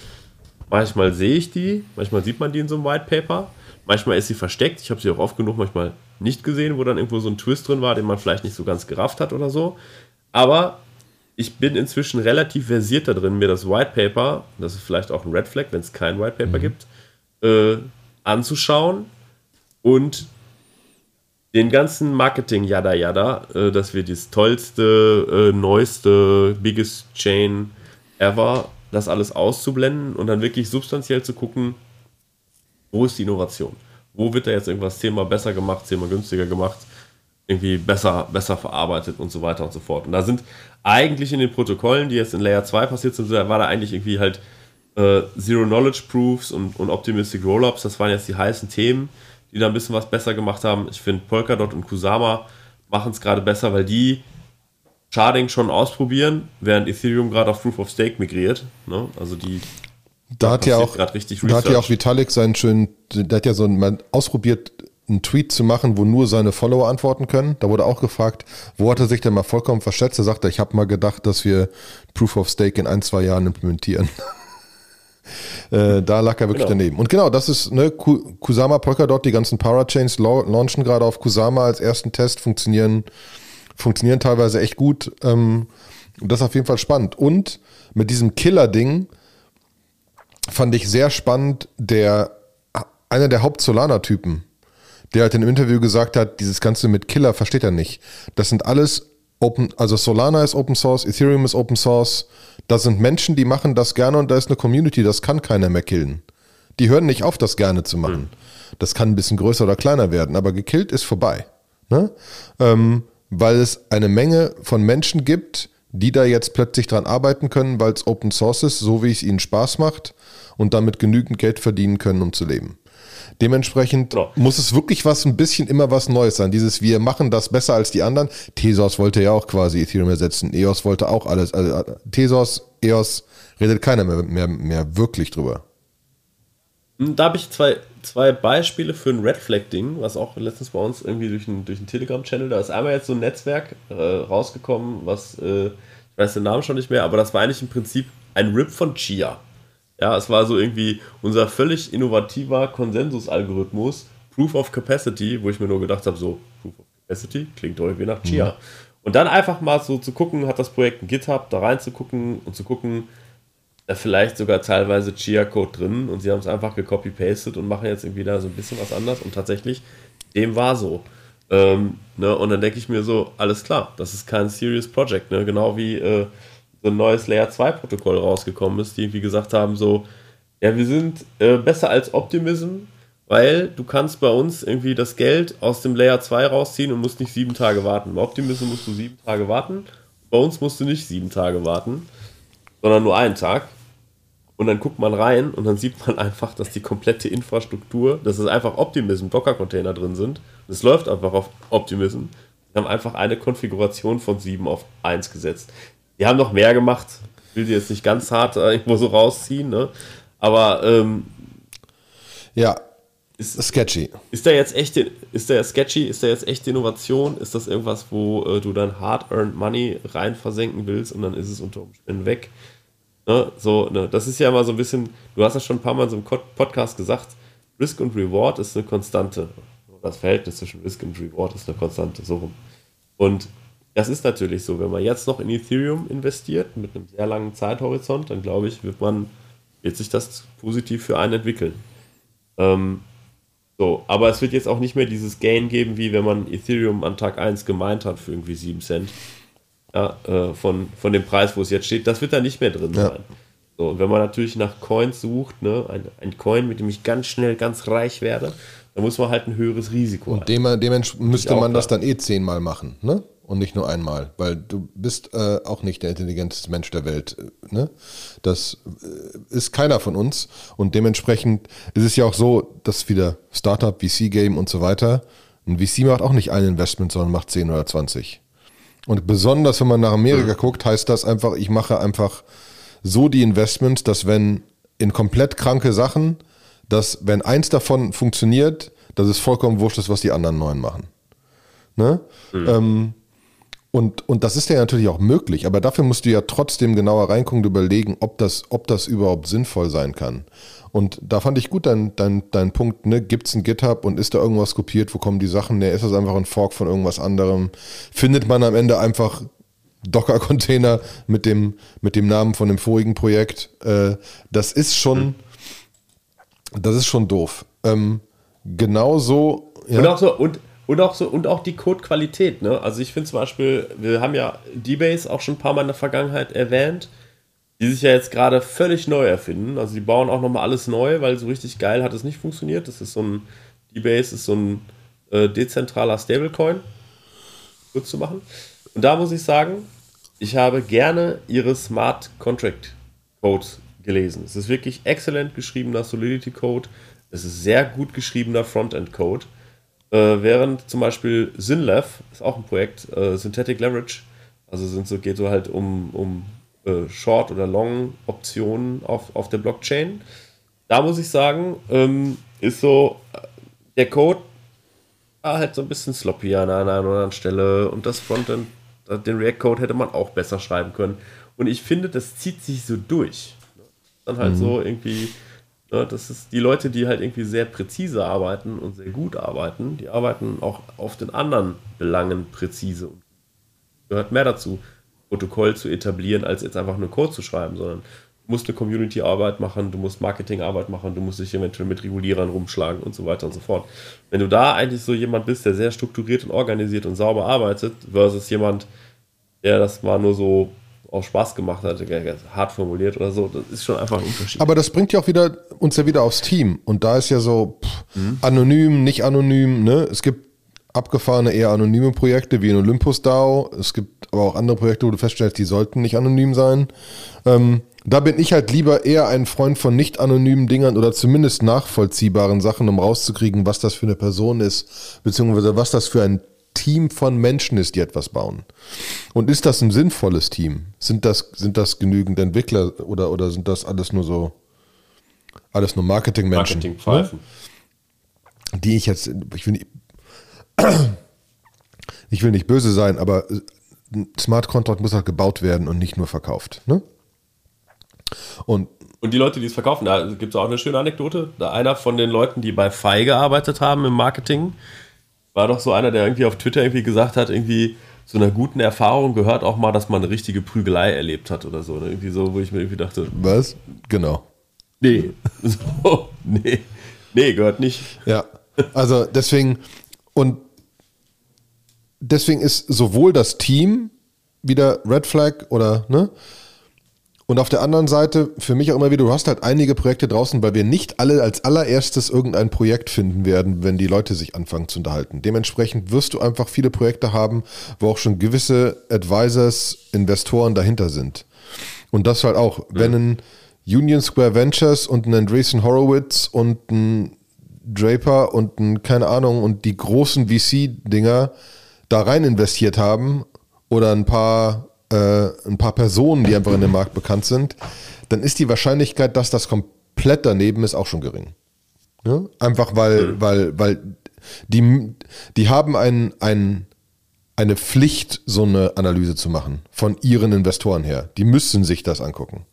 Manchmal sehe ich die, manchmal sieht man die in so einem White Paper, manchmal ist sie versteckt. Ich habe sie auch oft genug manchmal nicht gesehen, wo dann irgendwo so ein Twist drin war, den man vielleicht nicht so ganz gerafft hat oder so. Aber ich bin inzwischen relativ versiert da drin, mir das White Paper, das ist vielleicht auch ein Red Flag, wenn es kein White Paper mhm. gibt, äh, anzuschauen und den ganzen Marketing yada yada, äh, dass wir das tollste, äh, neueste, biggest Chain ever, das alles auszublenden und dann wirklich substanziell zu gucken, wo ist die Innovation? Wo wird da jetzt irgendwas zehnmal besser gemacht, zehnmal günstiger gemacht, irgendwie besser, besser verarbeitet und so weiter und so fort. Und da sind eigentlich in den Protokollen, die jetzt in Layer 2 passiert sind, war da eigentlich irgendwie halt äh, Zero Knowledge Proofs und, und Optimistic Rollups, das waren jetzt die heißen Themen die da ein bisschen was besser gemacht haben. Ich finde Polkadot und Kusama machen es gerade besser, weil die Sharding schon ausprobieren, während Ethereum gerade auf Proof of Stake migriert. Ne? Also die da hat ja auch, richtig da hat ja auch Vitalik seinen schönen, der hat ja so ein, ausprobiert, einen Tweet zu machen, wo nur seine Follower antworten können. Da wurde auch gefragt, wo hat er sich denn mal vollkommen verschätzt? Er sagte, ich habe mal gedacht, dass wir Proof of Stake in ein, zwei Jahren implementieren. Äh, da lag er wirklich genau. daneben. Und genau, das ist ne, Kusama Polkadot, die ganzen Parachains launchen gerade auf Kusama als ersten Test, funktionieren, funktionieren teilweise echt gut. Ähm, das ist auf jeden Fall spannend. Und mit diesem Killer-Ding fand ich sehr spannend, der einer der Haupt-Solana-Typen, der halt in einem Interview gesagt hat, dieses Ganze mit Killer versteht er nicht. Das sind alles Open, also Solana ist Open Source, Ethereum ist Open Source. Da sind Menschen, die machen das gerne und da ist eine Community, das kann keiner mehr killen. Die hören nicht auf, das gerne zu machen. Das kann ein bisschen größer oder kleiner werden, aber gekillt ist vorbei. Ne? Ähm, weil es eine Menge von Menschen gibt, die da jetzt plötzlich dran arbeiten können, weil es Open Source ist, so wie es ihnen Spaß macht und damit genügend Geld verdienen können, um zu leben. Dementsprechend ja. muss es wirklich was, ein bisschen immer was Neues sein. Dieses, wir machen das besser als die anderen. Tesos wollte ja auch quasi Ethereum ersetzen. EOS wollte auch alles. Also Tesos, EOS redet keiner mehr, mehr, mehr wirklich drüber. Hm, da habe ich zwei, zwei Beispiele für ein Red Flag-Ding, was auch letztens bei uns irgendwie durch einen, durch Telegram-Channel, da ist einmal jetzt so ein Netzwerk äh, rausgekommen, was, äh, ich weiß den Namen schon nicht mehr, aber das war eigentlich im Prinzip ein Rip von Chia. Ja, es war so irgendwie unser völlig innovativer Konsensusalgorithmus, Proof of Capacity, wo ich mir nur gedacht habe, so, Proof of Capacity klingt doch irgendwie nach Chia. Mhm. Und dann einfach mal so zu gucken, hat das Projekt ein GitHub, da reinzugucken und zu gucken, da vielleicht sogar teilweise Chia-Code drin und sie haben es einfach gecopy-pasted und machen jetzt irgendwie da so ein bisschen was anders und tatsächlich, dem war so. Ähm, ne? Und dann denke ich mir so, alles klar, das ist kein Serious Project, ne? genau wie äh, so ein neues Layer 2 Protokoll rausgekommen ist, die irgendwie gesagt haben, so, ja, wir sind äh, besser als Optimism, weil du kannst bei uns irgendwie das Geld aus dem Layer 2 rausziehen und musst nicht sieben Tage warten. Bei Optimism musst du sieben Tage warten, bei uns musst du nicht sieben Tage warten, sondern nur einen Tag. Und dann guckt man rein und dann sieht man einfach, dass die komplette Infrastruktur, dass es einfach Optimism Docker-Container drin sind. Es läuft einfach auf Optimism. Wir haben einfach eine Konfiguration von 7 auf 1 gesetzt. Die haben noch mehr gemacht. Ich will die jetzt nicht ganz hart äh, irgendwo so rausziehen, ne? Aber ähm, ja, ist sketchy. Ist da jetzt echt, ist der sketchy? Ist da jetzt echte Innovation? Ist das irgendwas, wo äh, du dann hard-earned Money rein versenken willst und dann ist es unter Umständen weg? Ne? So, ne? Das ist ja immer so ein bisschen, du hast ja schon ein paar Mal in so einem Podcast gesagt, Risk und Reward ist eine Konstante. Das Verhältnis zwischen Risk und Reward ist eine Konstante, so rum. Und das ist natürlich so. Wenn man jetzt noch in Ethereum investiert, mit einem sehr langen Zeithorizont, dann glaube ich, wird man, wird sich das positiv für einen entwickeln. Ähm, so, aber es wird jetzt auch nicht mehr dieses Gain geben, wie wenn man Ethereum an Tag 1 gemeint hat für irgendwie 7 Cent. Ja, äh, von, von dem Preis, wo es jetzt steht, das wird da nicht mehr drin ja. sein. So, und wenn man natürlich nach Coins sucht, ne, ein, ein Coin, mit dem ich ganz schnell ganz reich werde, dann muss man halt ein höheres Risiko haben. Und dem, dementsprechend müsste man das dann eh zehnmal machen, ne? Und nicht nur einmal, weil du bist äh, auch nicht der intelligenteste Mensch der Welt. Äh, ne? Das äh, ist keiner von uns und dementsprechend ist es ja auch so, dass wieder Startup, VC-Game und so weiter, ein VC macht auch nicht ein Investment, sondern macht 10 oder 20. Und besonders, wenn man nach Amerika mhm. guckt, heißt das einfach, ich mache einfach so die Investments, dass wenn in komplett kranke Sachen, dass wenn eins davon funktioniert, dass es vollkommen wurscht ist, was die anderen neun machen. Ne? Mhm. Ähm, und, und das ist ja natürlich auch möglich, aber dafür musst du ja trotzdem genauer reingucken und überlegen, ob das, ob das überhaupt sinnvoll sein kann. Und da fand ich gut dein, dein, dein Punkt, ne? Gibt es ein GitHub und ist da irgendwas kopiert? Wo kommen die Sachen her? Ist das einfach ein Fork von irgendwas anderem? Findet man am Ende einfach Docker-Container mit dem, mit dem Namen von dem vorigen Projekt? Äh, das ist schon, Das ist schon doof. Ähm, genauso. Ja. Und auch so, und, und auch so, und auch die Codequalität, ne? Also ich finde zum Beispiel, wir haben ja D-Base auch schon ein paar Mal in der Vergangenheit erwähnt, die sich ja jetzt gerade völlig neu erfinden. Also die bauen auch nochmal alles neu, weil so richtig geil hat es nicht funktioniert. Das ist so ein, D-Base ist so ein äh, dezentraler Stablecoin, kurz zu machen. Und da muss ich sagen, ich habe gerne ihre Smart Contract Codes gelesen. Es ist wirklich exzellent geschriebener Solidity Code. Es ist sehr gut geschriebener Frontend Code. Äh, während zum Beispiel Synlev ist auch ein Projekt, äh, Synthetic Leverage, also sind so, geht so halt um, um äh, Short- oder Long-Optionen auf, auf der Blockchain. Da muss ich sagen, ähm, ist so äh, der Code war halt so ein bisschen sloppy an einer anderen Stelle und das Frontend, den React-Code hätte man auch besser schreiben können. Und ich finde, das zieht sich so durch. Dann halt mhm. so irgendwie, ne, das ist die Leute, die halt irgendwie sehr präzise arbeiten und sehr gut arbeiten, die arbeiten auch auf den anderen Belangen präzise. Gehört mehr dazu, Protokoll zu etablieren, als jetzt einfach nur Code zu schreiben, sondern du musst eine Community-Arbeit machen, du musst Marketing-Arbeit machen, du musst dich eventuell mit Regulierern rumschlagen und so weiter und so fort. Wenn du da eigentlich so jemand bist, der sehr strukturiert und organisiert und sauber arbeitet, versus jemand, der das mal nur so auch Spaß gemacht hat, hart formuliert oder so, das ist schon einfach ein Unterschied. Aber das bringt ja auch wieder uns ja wieder aufs Team. Und da ist ja so pff, mhm. anonym, nicht anonym, ne? Es gibt abgefahrene, eher anonyme Projekte wie in Olympus DAO. Es gibt aber auch andere Projekte, wo du feststellst, die sollten nicht anonym sein. Ähm, da bin ich halt lieber eher ein Freund von nicht anonymen Dingern oder zumindest nachvollziehbaren Sachen, um rauszukriegen, was das für eine Person ist, beziehungsweise was das für ein Team von Menschen ist, die etwas bauen. Und ist das ein sinnvolles Team? Sind das, sind das genügend Entwickler oder, oder sind das alles nur so, alles nur Marketingmenschen? Marketing ne? Die ich jetzt, ich will nicht, ich will nicht böse sein, aber ein Smart Contract muss halt gebaut werden und nicht nur verkauft. Ne? Und, und die Leute, die es verkaufen, da gibt es auch eine schöne Anekdote. Da einer von den Leuten, die bei FI gearbeitet haben im Marketing, war doch so einer, der irgendwie auf Twitter irgendwie gesagt hat, irgendwie zu einer guten Erfahrung gehört auch mal, dass man eine richtige Prügelei erlebt hat oder so. Ne? Irgendwie so, wo ich mir irgendwie dachte. Was? Genau. Nee. So, nee. Nee, gehört nicht. Ja. Also deswegen, und deswegen ist sowohl das Team wieder Red Flag oder, ne? Und auf der anderen Seite, für mich auch immer wieder, du hast halt einige Projekte draußen, weil wir nicht alle als allererstes irgendein Projekt finden werden, wenn die Leute sich anfangen zu unterhalten. Dementsprechend wirst du einfach viele Projekte haben, wo auch schon gewisse Advisors, Investoren dahinter sind. Und das halt auch, wenn ein Union Square Ventures und ein Andreessen Horowitz und ein Draper und ein, keine Ahnung, und die großen VC-Dinger da rein investiert haben oder ein paar äh, ein paar Personen, die einfach in dem Markt bekannt sind, dann ist die Wahrscheinlichkeit, dass das komplett daneben ist, auch schon gering. Ja? Einfach weil, mhm. weil, weil die, die haben ein, ein, eine Pflicht, so eine Analyse zu machen, von ihren Investoren her. Die müssen sich das angucken.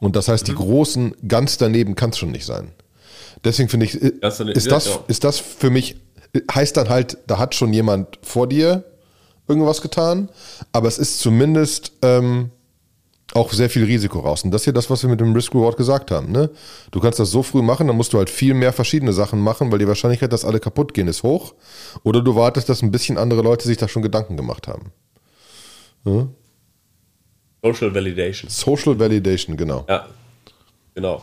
Und das heißt, die mhm. Großen ganz daneben kann es schon nicht sein. Deswegen finde ich, ist das, ist das für mich, heißt dann halt, da hat schon jemand vor dir irgendwas getan, aber es ist zumindest ähm, auch sehr viel Risiko raus. Und das ist hier das, was wir mit dem Risk Reward gesagt haben. Ne? Du kannst das so früh machen, dann musst du halt viel mehr verschiedene Sachen machen, weil die Wahrscheinlichkeit, dass alle kaputt gehen, ist hoch. Oder du wartest, dass ein bisschen andere Leute sich da schon Gedanken gemacht haben. Ja? Social Validation. Social Validation, genau. Ja, genau.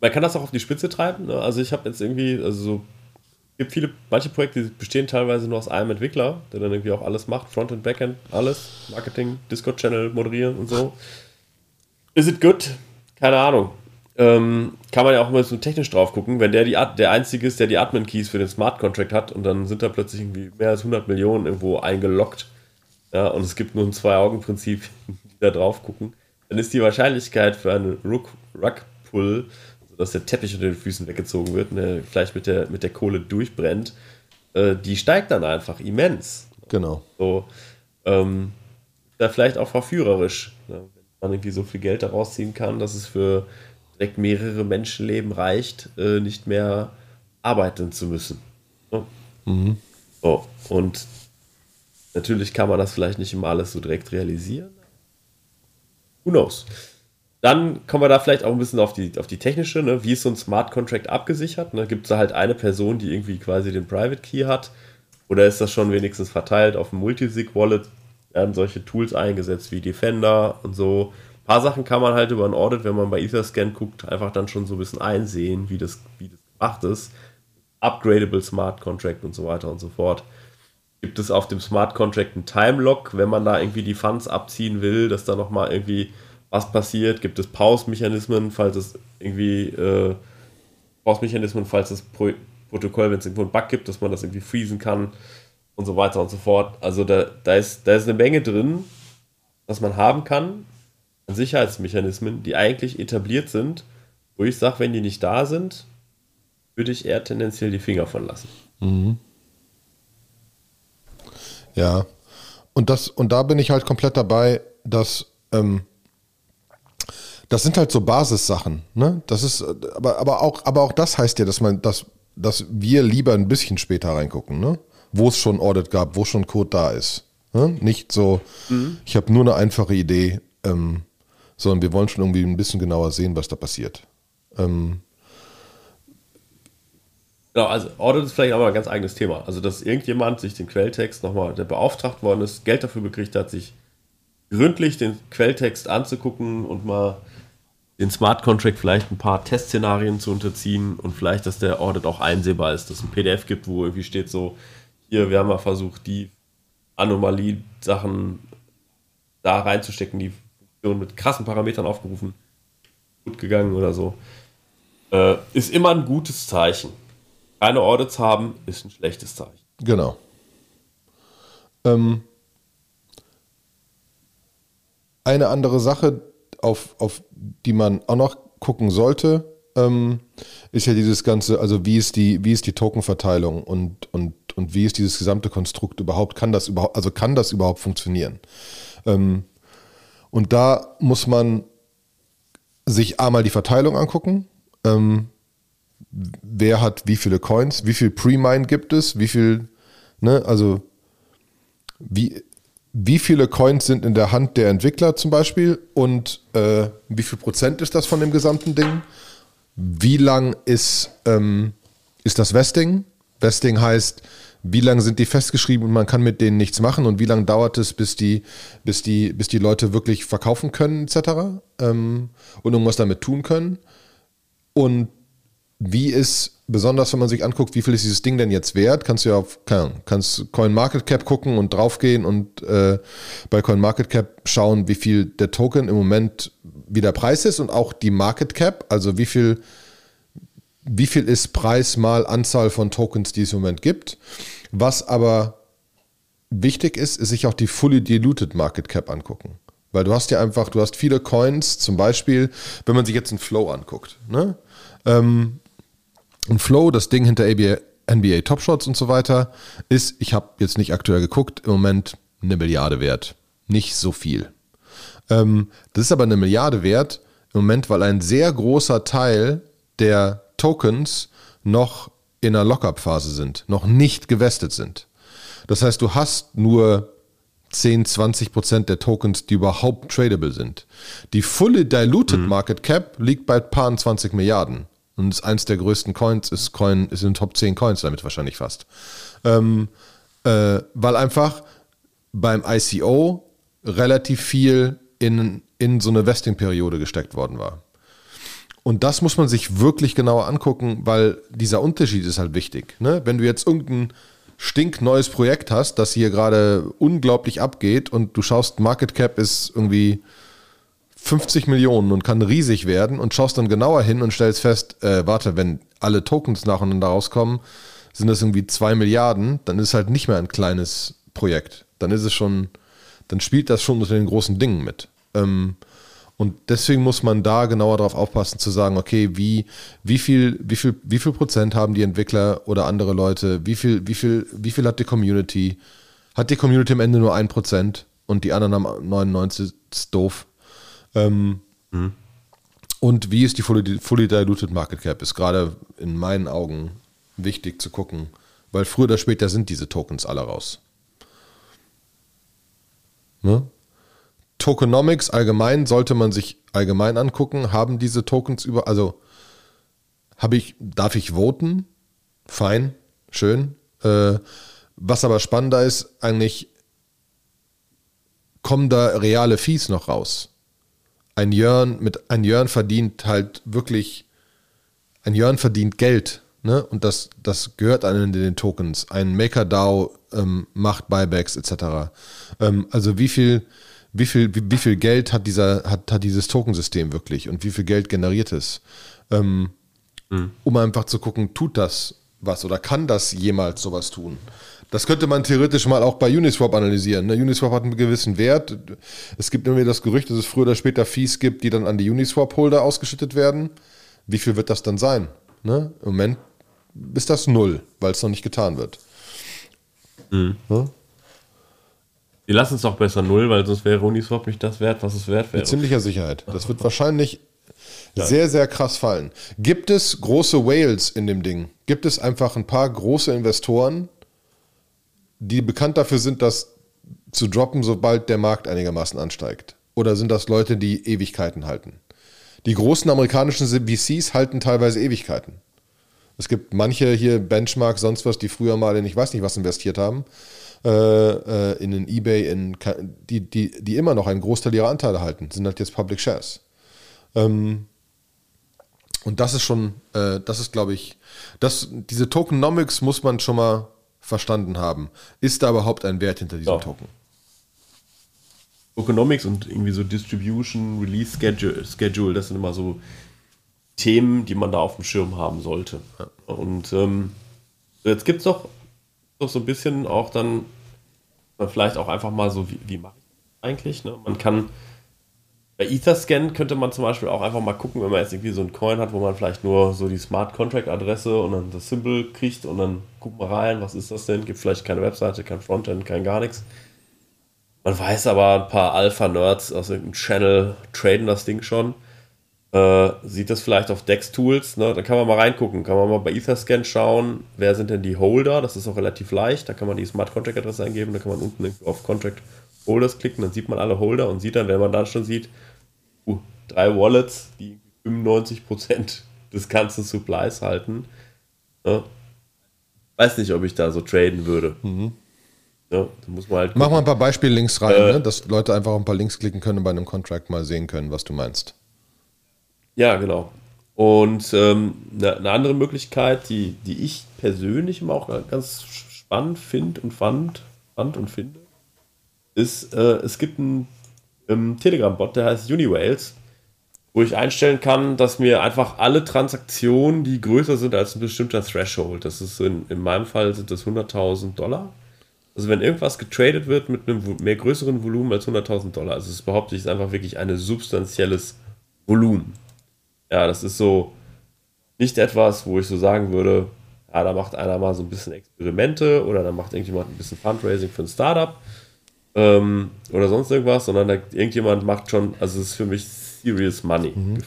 Man kann das auch auf die Spitze treiben. Ne? Also ich habe jetzt irgendwie, also so gibt viele, manche Projekte bestehen teilweise nur aus einem Entwickler, der dann irgendwie auch alles macht, Frontend, Backend, alles, Marketing, Discord-Channel moderieren und so. Is it good? Keine Ahnung. Ähm, kann man ja auch mal so technisch drauf gucken, wenn der die der einzige ist, der die Admin-Keys für den Smart Contract hat und dann sind da plötzlich irgendwie mehr als 100 Millionen irgendwo eingeloggt. Ja, und es gibt nur ein Zwei-Augen-Prinzip, die da drauf gucken, dann ist die Wahrscheinlichkeit für einen Rug-Pull dass der Teppich unter den Füßen weggezogen wird, ne, vielleicht mit der, mit der Kohle durchbrennt, äh, die steigt dann einfach immens. Genau. So, ähm, da vielleicht auch verführerisch, ne, wenn man irgendwie so viel Geld daraus ziehen kann, dass es für direkt mehrere Menschenleben reicht, äh, nicht mehr arbeiten zu müssen. Ne? Mhm. So, und natürlich kann man das vielleicht nicht immer alles so direkt realisieren. Who knows? Dann kommen wir da vielleicht auch ein bisschen auf die, auf die technische, ne? wie ist so ein Smart Contract abgesichert? Ne? Gibt es da halt eine Person, die irgendwie quasi den Private Key hat? Oder ist das schon wenigstens verteilt auf ein Multisig-Wallet? Werden solche Tools eingesetzt wie Defender und so. Ein paar Sachen kann man halt über ein Audit, wenn man bei Etherscan guckt, einfach dann schon so ein bisschen einsehen, wie das, wie das gemacht ist. Upgradable Smart Contract und so weiter und so fort. Gibt es auf dem Smart Contract einen Time-Lock, wenn man da irgendwie die Funds abziehen will, dass da nochmal irgendwie was passiert? Gibt es Pause-Mechanismen, falls es irgendwie äh, Pause-Mechanismen, falls das Pro Protokoll, wenn es irgendwo einen Bug gibt, dass man das irgendwie freezen kann und so weiter und so fort. Also da, da, ist, da ist eine Menge drin, was man haben kann an Sicherheitsmechanismen, die eigentlich etabliert sind, wo ich sage, wenn die nicht da sind, würde ich eher tendenziell die Finger von lassen. Mhm. Ja, und das, und da bin ich halt komplett dabei, dass ähm, das sind halt so Basissachen, ne? Das ist, aber, aber auch, aber auch das heißt ja, dass man, dass, dass wir lieber ein bisschen später reingucken, ne? Wo es schon Audit gab, wo schon Code da ist. Ne? Nicht so, mhm. ich habe nur eine einfache Idee, ähm, sondern wir wollen schon irgendwie ein bisschen genauer sehen, was da passiert. Ähm, Genau, also Audit ist vielleicht aber ein ganz eigenes Thema. Also, dass irgendjemand sich den Quelltext nochmal, der beauftragt worden ist, Geld dafür gekriegt hat, sich gründlich den Quelltext anzugucken und mal den Smart Contract vielleicht ein paar Testszenarien zu unterziehen und vielleicht, dass der Audit auch einsehbar ist, dass es ein PDF gibt, wo irgendwie steht so, hier, wir haben mal versucht, die Anomalie-Sachen da reinzustecken, die Funktion mit krassen Parametern aufgerufen, gut gegangen oder so. Äh, ist immer ein gutes Zeichen. Keine Audits haben, ist ein schlechtes Zeichen. Genau. Ähm, eine andere Sache, auf, auf die man auch noch gucken sollte, ähm, ist ja dieses ganze, also wie ist die, wie ist die Tokenverteilung und, und, und wie ist dieses gesamte Konstrukt überhaupt, kann das überhaupt, also kann das überhaupt funktionieren? Ähm, und da muss man sich einmal die Verteilung angucken. Ähm, wer hat wie viele Coins, wie viel Pre-Mine gibt es, wie viel, ne, also wie, wie viele Coins sind in der Hand der Entwickler zum Beispiel und äh, wie viel Prozent ist das von dem gesamten Ding? Wie lang ist, ähm, ist das Vesting? Vesting heißt, wie lange sind die festgeschrieben und man kann mit denen nichts machen und wie lange dauert es, bis die, bis die, bis die Leute wirklich verkaufen können, etc. Ähm, und irgendwas damit tun können. Und wie ist besonders wenn man sich anguckt, wie viel ist dieses Ding denn jetzt wert, kannst du ja auf, keine Ahnung, kannst CoinMarketCap gucken und draufgehen und äh, bei CoinMarketCap schauen, wie viel der Token im Moment wie der Preis ist und auch die Market Cap, also wie viel, wie viel ist Preis mal Anzahl von Tokens, die es im Moment gibt. Was aber wichtig ist, ist sich auch die fully diluted Market Cap angucken. Weil du hast ja einfach, du hast viele Coins, zum Beispiel, wenn man sich jetzt einen Flow anguckt, ne? Ähm, und Flow, das Ding hinter ABA, NBA Top Shots und so weiter, ist, ich habe jetzt nicht aktuell geguckt, im Moment eine Milliarde wert. Nicht so viel. Ähm, das ist aber eine Milliarde wert im Moment, weil ein sehr großer Teil der Tokens noch in einer Lockup-Phase sind, noch nicht gewestet sind. Das heißt, du hast nur 10, 20 Prozent der Tokens, die überhaupt tradable sind. Die fully diluted mhm. Market Cap liegt bei paar 20 Milliarden. Und ist eins der größten Coins, ist Coin, ist in den Top 10 Coins damit wahrscheinlich fast. Ähm, äh, weil einfach beim ICO relativ viel in, in so eine Vesting-Periode gesteckt worden war. Und das muss man sich wirklich genauer angucken, weil dieser Unterschied ist halt wichtig. Ne? Wenn du jetzt irgendein stinkneues Projekt hast, das hier gerade unglaublich abgeht und du schaust, Market Cap ist irgendwie 50 Millionen und kann riesig werden und schaust dann genauer hin und stellst fest, äh, warte, wenn alle Tokens nacheinander rauskommen, sind das irgendwie 2 Milliarden, dann ist es halt nicht mehr ein kleines Projekt. Dann ist es schon, dann spielt das schon unter den großen Dingen mit. Ähm, und deswegen muss man da genauer darauf aufpassen, zu sagen, okay, wie, wie, viel, wie, viel, wie viel Prozent haben die Entwickler oder andere Leute, wie viel, wie viel, wie viel hat die Community? Hat die Community am Ende nur ein Prozent und die anderen haben 99, ist doof. Ähm, mhm. Und wie ist die fully, fully diluted Market Cap? Ist gerade in meinen Augen wichtig zu gucken, weil früher oder später sind diese Tokens alle raus. Ne? Tokenomics allgemein sollte man sich allgemein angucken. Haben diese Tokens über, also habe ich, darf ich voten? Fein, schön. Äh, was aber spannender ist, eigentlich kommen da reale Fees noch raus. Ein Jörn mit ein Jörn verdient halt wirklich, ein Jörn verdient Geld, ne? Und das, das gehört einem in den Tokens. Ein MakerDAO ähm, macht Buybacks etc. Ähm, also wie viel, wie viel, wie, wie, viel Geld hat dieser, hat, hat dieses Tokensystem wirklich und wie viel Geld generiert es? Ähm, mhm. Um einfach zu gucken, tut das was oder kann das jemals sowas tun? Das könnte man theoretisch mal auch bei Uniswap analysieren. Ne? Uniswap hat einen gewissen Wert. Es gibt immer das Gerücht, dass es früher oder später Fees gibt, die dann an die Uniswap-Holder ausgeschüttet werden. Wie viel wird das dann sein? Ne? Im Moment ist das null, weil es noch nicht getan wird. Mhm. Ja? Die lassen es doch besser null, weil sonst wäre Uniswap nicht das wert, was es wert wäre. Mit ziemlicher Sicherheit. Das wird wahrscheinlich ja. sehr, sehr krass fallen. Gibt es große Whales in dem Ding? Gibt es einfach ein paar große Investoren, die bekannt dafür sind, das zu droppen, sobald der Markt einigermaßen ansteigt? Oder sind das Leute, die Ewigkeiten halten? Die großen amerikanischen VCs halten teilweise Ewigkeiten. Es gibt manche hier, Benchmark, sonst was, die früher mal in ich weiß nicht was investiert haben, äh, äh, in den Ebay, in, die, die, die immer noch einen Großteil ihrer Anteile halten, sind halt jetzt Public Shares. Ähm, und das ist schon, äh, das ist, glaube ich, das, diese Tokenomics muss man schon mal verstanden haben. Ist da überhaupt ein Wert hinter diesem ja. Token? Tokenomics und irgendwie so Distribution, Release Schedule, Schedule, das sind immer so Themen, die man da auf dem Schirm haben sollte. Und ähm, jetzt gibt es doch, doch so ein bisschen auch dann vielleicht auch einfach mal so, wie, wie mache ich das eigentlich? Ne? Man kann bei Etherscan könnte man zum Beispiel auch einfach mal gucken, wenn man jetzt irgendwie so einen Coin hat, wo man vielleicht nur so die Smart Contract Adresse und dann das Symbol kriegt und dann guckt man rein, was ist das denn? Gibt vielleicht keine Webseite, kein Frontend, kein gar nichts. Man weiß aber, ein paar Alpha-Nerds aus irgendeinem Channel traden das Ding schon. Äh, sieht das vielleicht auf Dex-Tools, ne? da kann man mal reingucken, kann man mal bei Etherscan schauen, wer sind denn die Holder, das ist auch relativ leicht, da kann man die Smart Contract Adresse eingeben, da kann man unten auf Contract Holders klicken, dann sieht man alle Holder und sieht dann, wenn man dann schon sieht, uh, drei Wallets, die 95% des ganzen Supplies halten. Ja. Weiß nicht, ob ich da so traden würde. Mhm. Ja, muss man halt Mach mal ein paar Beispiellinks rein, äh, ne? dass Leute einfach ein paar Links klicken können und bei einem Contract mal sehen können, was du meinst. Ja, genau. Und ähm, eine, eine, andere Möglichkeit, die, die ich persönlich immer auch ganz spannend finde und fand, fand und finde, ist, äh, es gibt einen ähm, Telegram-Bot, der heißt Uniwales, wo ich einstellen kann, dass mir einfach alle Transaktionen, die größer sind als ein bestimmter Threshold, das ist in, in meinem Fall sind das 100.000 Dollar. Also wenn irgendwas getradet wird mit einem mehr größeren Volumen als 100.000 Dollar, also es behaupte ich, ist einfach wirklich ein substanzielles Volumen. Ja, das ist so nicht etwas, wo ich so sagen würde, ja, da macht einer mal so ein bisschen Experimente oder da macht irgendjemand ein bisschen Fundraising für ein Startup ähm, oder sonst irgendwas, sondern da, irgendjemand macht schon, also es ist für mich serious money mhm.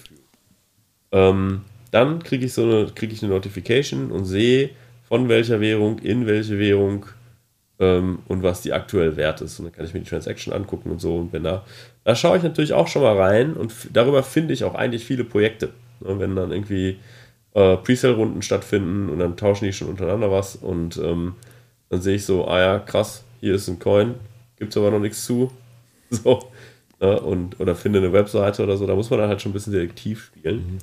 Ähm, dann kriege ich so eine, kriege ich eine Notification und sehe, von welcher Währung, in welche Währung ähm, und was die aktuell wert ist. Und dann kann ich mir die Transaction angucken und so. Und wenn da, da schaue ich natürlich auch schon mal rein und darüber finde ich auch eigentlich viele Projekte. Ne, wenn dann irgendwie äh, Presale-Runden stattfinden und dann tauschen die schon untereinander was und ähm, dann sehe ich so, ah ja, krass, hier ist ein Coin, gibt es aber noch nichts zu. So. Ne? Und, oder finde eine Webseite oder so. Da muss man dann halt schon ein bisschen selektiv spielen. Mhm.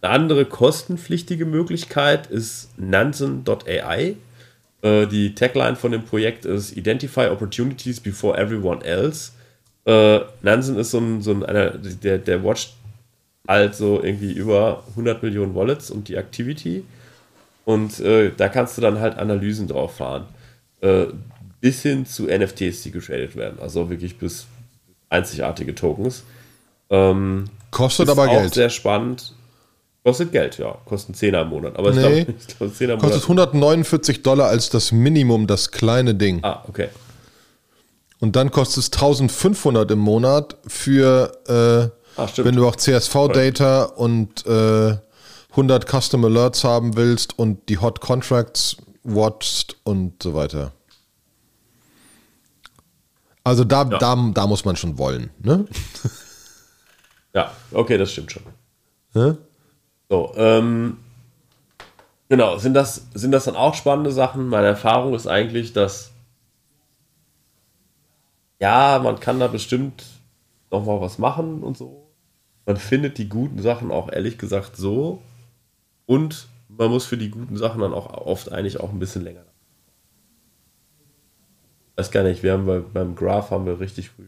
Eine andere kostenpflichtige Möglichkeit ist Nansen.ai. Äh, die Tagline von dem Projekt ist Identify Opportunities before everyone else. Äh, Nansen ist so ein, so ein einer, der, der watcht also irgendwie über 100 Millionen Wallets und die Activity. Und äh, da kannst du dann halt Analysen drauf fahren. Äh, bis hin zu NFTs, die getradet werden. Also wirklich bis einzigartige Tokens. Ähm, Kostet aber auch Geld. Sehr spannend. Kostet Geld, ja. Kostet 10er im Monat. Aber nee, ich glaube, glaub, 10 Kostet 149 Dollar als das Minimum, das kleine Ding. Ah, okay. Und dann kostet es 1500 im Monat für, äh, ah, wenn du auch CSV-Data und äh, 100 Custom Alerts haben willst und die Hot Contracts watchst und so weiter. Also da, ja. da, da muss man schon wollen, ne? Ja, okay, das stimmt schon. Hä? So, ähm, genau, sind das, sind das dann auch spannende Sachen? Meine Erfahrung ist eigentlich, dass ja, man kann da bestimmt noch mal was machen und so. Man findet die guten Sachen auch ehrlich gesagt so und man muss für die guten Sachen dann auch oft eigentlich auch ein bisschen länger. Weiß gar nicht, wir haben bei, beim Graph haben wir richtig früh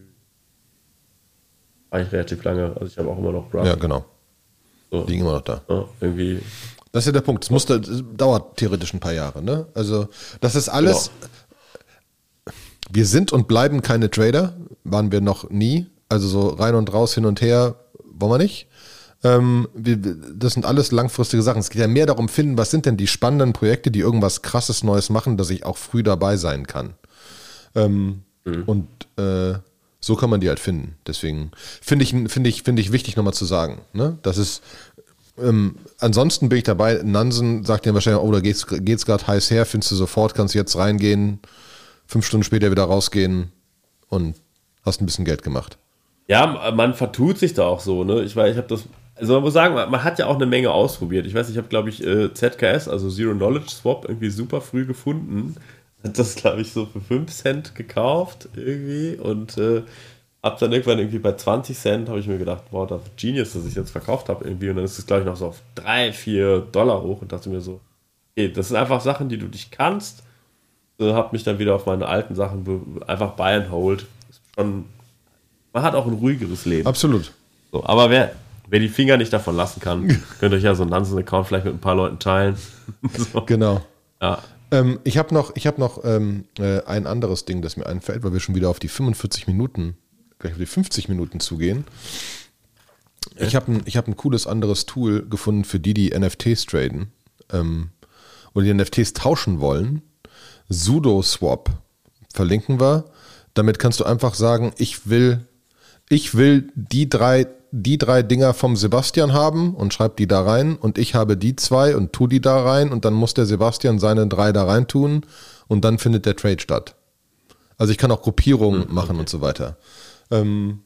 eigentlich relativ lange. Also ich habe auch immer noch Graph. Ja, genau. So. Liegen immer noch da. Ja, irgendwie. Das ist ja der Punkt. Es musste, dauert theoretisch ein paar Jahre, ne? Also, das ist alles. Genau. Wir sind und bleiben keine Trader. Waren wir noch nie. Also so rein und raus, hin und her, wollen wir nicht. Ähm, wir, das sind alles langfristige Sachen. Es geht ja mehr darum, finden, was sind denn die spannenden Projekte, die irgendwas krasses Neues machen, dass ich auch früh dabei sein kann. Ähm, mhm. Und äh, so kann man die halt finden. Deswegen finde ich, finde ich, finde ich wichtig nochmal zu sagen. Ne? Das ist, ähm, ansonsten bin ich dabei. Nansen sagt ja wahrscheinlich, oh, da geht's, geht's gerade heiß her, findest du sofort, kannst jetzt reingehen, fünf Stunden später wieder rausgehen und hast ein bisschen Geld gemacht. Ja, man vertut sich da auch so, ne? Ich weiß, ich habe das, also man muss sagen, man hat ja auch eine Menge ausprobiert. Ich weiß, ich habe, glaube ich, äh, ZKS, also Zero Knowledge Swap, irgendwie super früh gefunden hat das, glaube ich, so für 5 Cent gekauft irgendwie und äh, ab dann irgendwann irgendwie bei 20 Cent habe ich mir gedacht, wow, das ist Genius, dass ich jetzt verkauft habe irgendwie und dann ist es, glaube ich, noch so auf 3, 4 Dollar hoch und dachte mir so, okay, das sind einfach Sachen, die du dich kannst. Äh, habe mich dann wieder auf meine alten Sachen einfach buy and hold. Schon, man hat auch ein ruhigeres Leben. Absolut. So, aber wer, wer die Finger nicht davon lassen kann, könnt euch ja so einen Nansen-Account vielleicht mit ein paar Leuten teilen. so. Genau. Ja, ähm, ich habe noch, ich hab noch ähm, äh, ein anderes Ding, das mir einfällt, weil wir schon wieder auf die 45 Minuten, gleich auf die 50 Minuten zugehen. Ich habe ein, hab ein cooles anderes Tool gefunden für die, die NFTs traden ähm, und die NFTs tauschen wollen. Sudo-Swap verlinken wir. Damit kannst du einfach sagen, ich will, ich will die drei die drei Dinger vom Sebastian haben und schreibt die da rein und ich habe die zwei und tu die da rein und dann muss der Sebastian seine drei da rein tun und dann findet der Trade statt. Also ich kann auch Gruppierungen mhm, machen okay. und so weiter. Ähm,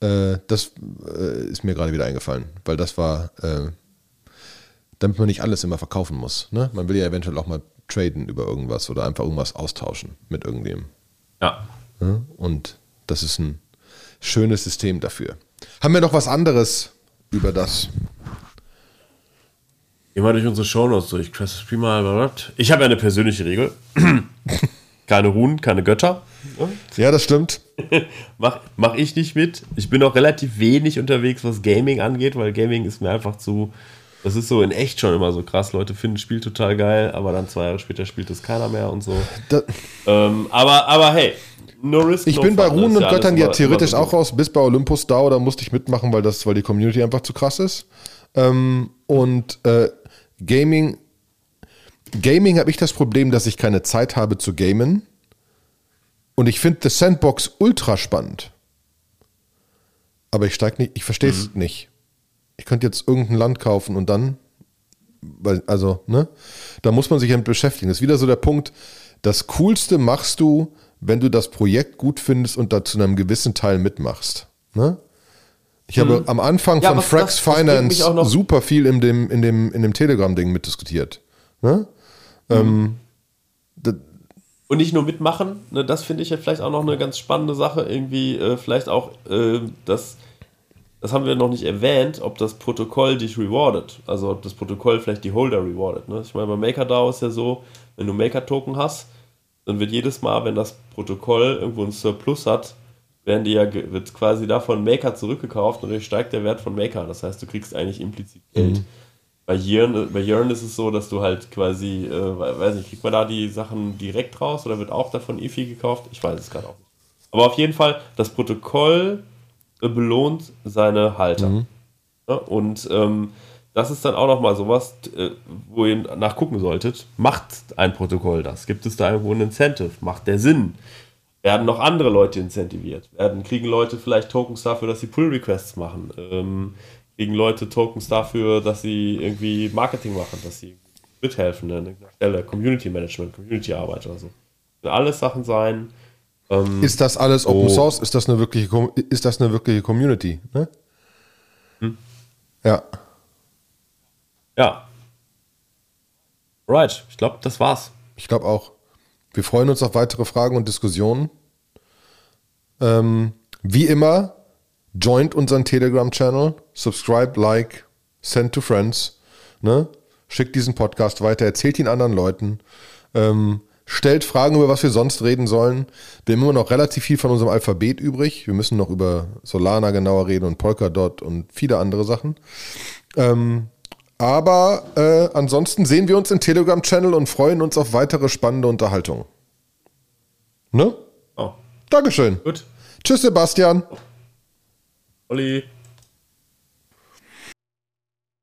äh, das äh, ist mir gerade wieder eingefallen, weil das war, äh, damit man nicht alles immer verkaufen muss. Ne? Man will ja eventuell auch mal traden über irgendwas oder einfach irgendwas austauschen mit irgendwem. Ja? Und das ist ein schönes System dafür. Haben wir noch was anderes über das? Geh mal durch unsere Shownotes durch. Ich habe ja eine persönliche Regel. keine Runen, keine Götter. Ja, das stimmt. mach, mach ich nicht mit. Ich bin auch relativ wenig unterwegs, was Gaming angeht, weil Gaming ist mir einfach zu. Das ist so in echt schon immer so krass. Leute finden das Spiel total geil, aber dann zwei Jahre später spielt es keiner mehr und so. Ähm, aber, aber hey, No risk, ich no bin bei Runen und Göttern ja theoretisch auch raus, bis bei Olympus da, da musste ich mitmachen, weil das, weil die Community einfach zu krass ist. Ähm, und äh, Gaming, Gaming habe ich das Problem, dass ich keine Zeit habe zu gamen. Und ich finde The Sandbox ultra spannend. Aber ich steige nicht, ich verstehe es mhm. nicht. Ich könnte jetzt irgendein Land kaufen und dann, weil, also, ne? Da muss man sich damit beschäftigen. Das ist wieder so der Punkt, das Coolste machst du, wenn du das Projekt gut findest und da zu einem gewissen Teil mitmachst. Ne? Ich hm. habe mhm. am Anfang ja, von Frax Finance super viel in dem, in dem, in dem Telegram-Ding mitdiskutiert. Ne? Mhm. Ähm, und nicht nur mitmachen, ne, das finde ich ja vielleicht auch noch eine ganz spannende Sache. Irgendwie, äh, vielleicht auch, äh, das, das haben wir noch nicht erwähnt, ob das Protokoll dich rewardet. Also ob das Protokoll vielleicht die Holder rewardet. Ne? Ich meine, bei MakerDAO ist ja so, wenn du Maker-Token hast, dann wird jedes Mal, wenn das Protokoll irgendwo einen Surplus hat, werden die ja, wird quasi davon Maker zurückgekauft und dadurch steigt der Wert von Maker. Das heißt, du kriegst eigentlich implizit Geld. Mhm. Bei Yearn, bei Yearn ist es so, dass du halt quasi, äh, weiß nicht, kriegt man da die Sachen direkt raus oder wird auch davon IFI gekauft? Ich weiß es gerade auch nicht. Aber auf jeden Fall, das Protokoll belohnt seine Halter. Mhm. Ja, und ähm, das ist dann auch nochmal sowas, äh, wo ihr nachgucken solltet. Macht ein Protokoll das? Gibt es da irgendwo ein Incentive? Macht der Sinn? Werden noch andere Leute incentiviert? Werden, kriegen Leute vielleicht Tokens dafür, dass sie Pull-Requests machen? Ähm, kriegen Leute Tokens dafür, dass sie irgendwie Marketing machen, dass sie mithelfen an irgendeiner Stelle, Community Management, Community Arbeit oder so. Das alles Sachen sein, Ähm, ist das alles Open so. Source? Ist das eine wirkliche, ist das eine wirkliche Community? Ne? Hm. Ja. Ja. Right, ich glaube, das war's. Ich glaube auch. Wir freuen uns auf weitere Fragen und Diskussionen. Ähm, wie immer, joint unseren Telegram-Channel, subscribe, like, send to friends. Ne? Schickt diesen Podcast weiter, erzählt ihn anderen Leuten. Ähm, stellt Fragen, über was wir sonst reden sollen. Wir haben immer noch relativ viel von unserem Alphabet übrig. Wir müssen noch über Solana genauer reden und Polkadot und viele andere Sachen. Ähm, aber äh, ansonsten sehen wir uns im Telegram-Channel und freuen uns auf weitere spannende Unterhaltung. Ne? Oh. Dankeschön. Gut. Tschüss, Sebastian. Olli.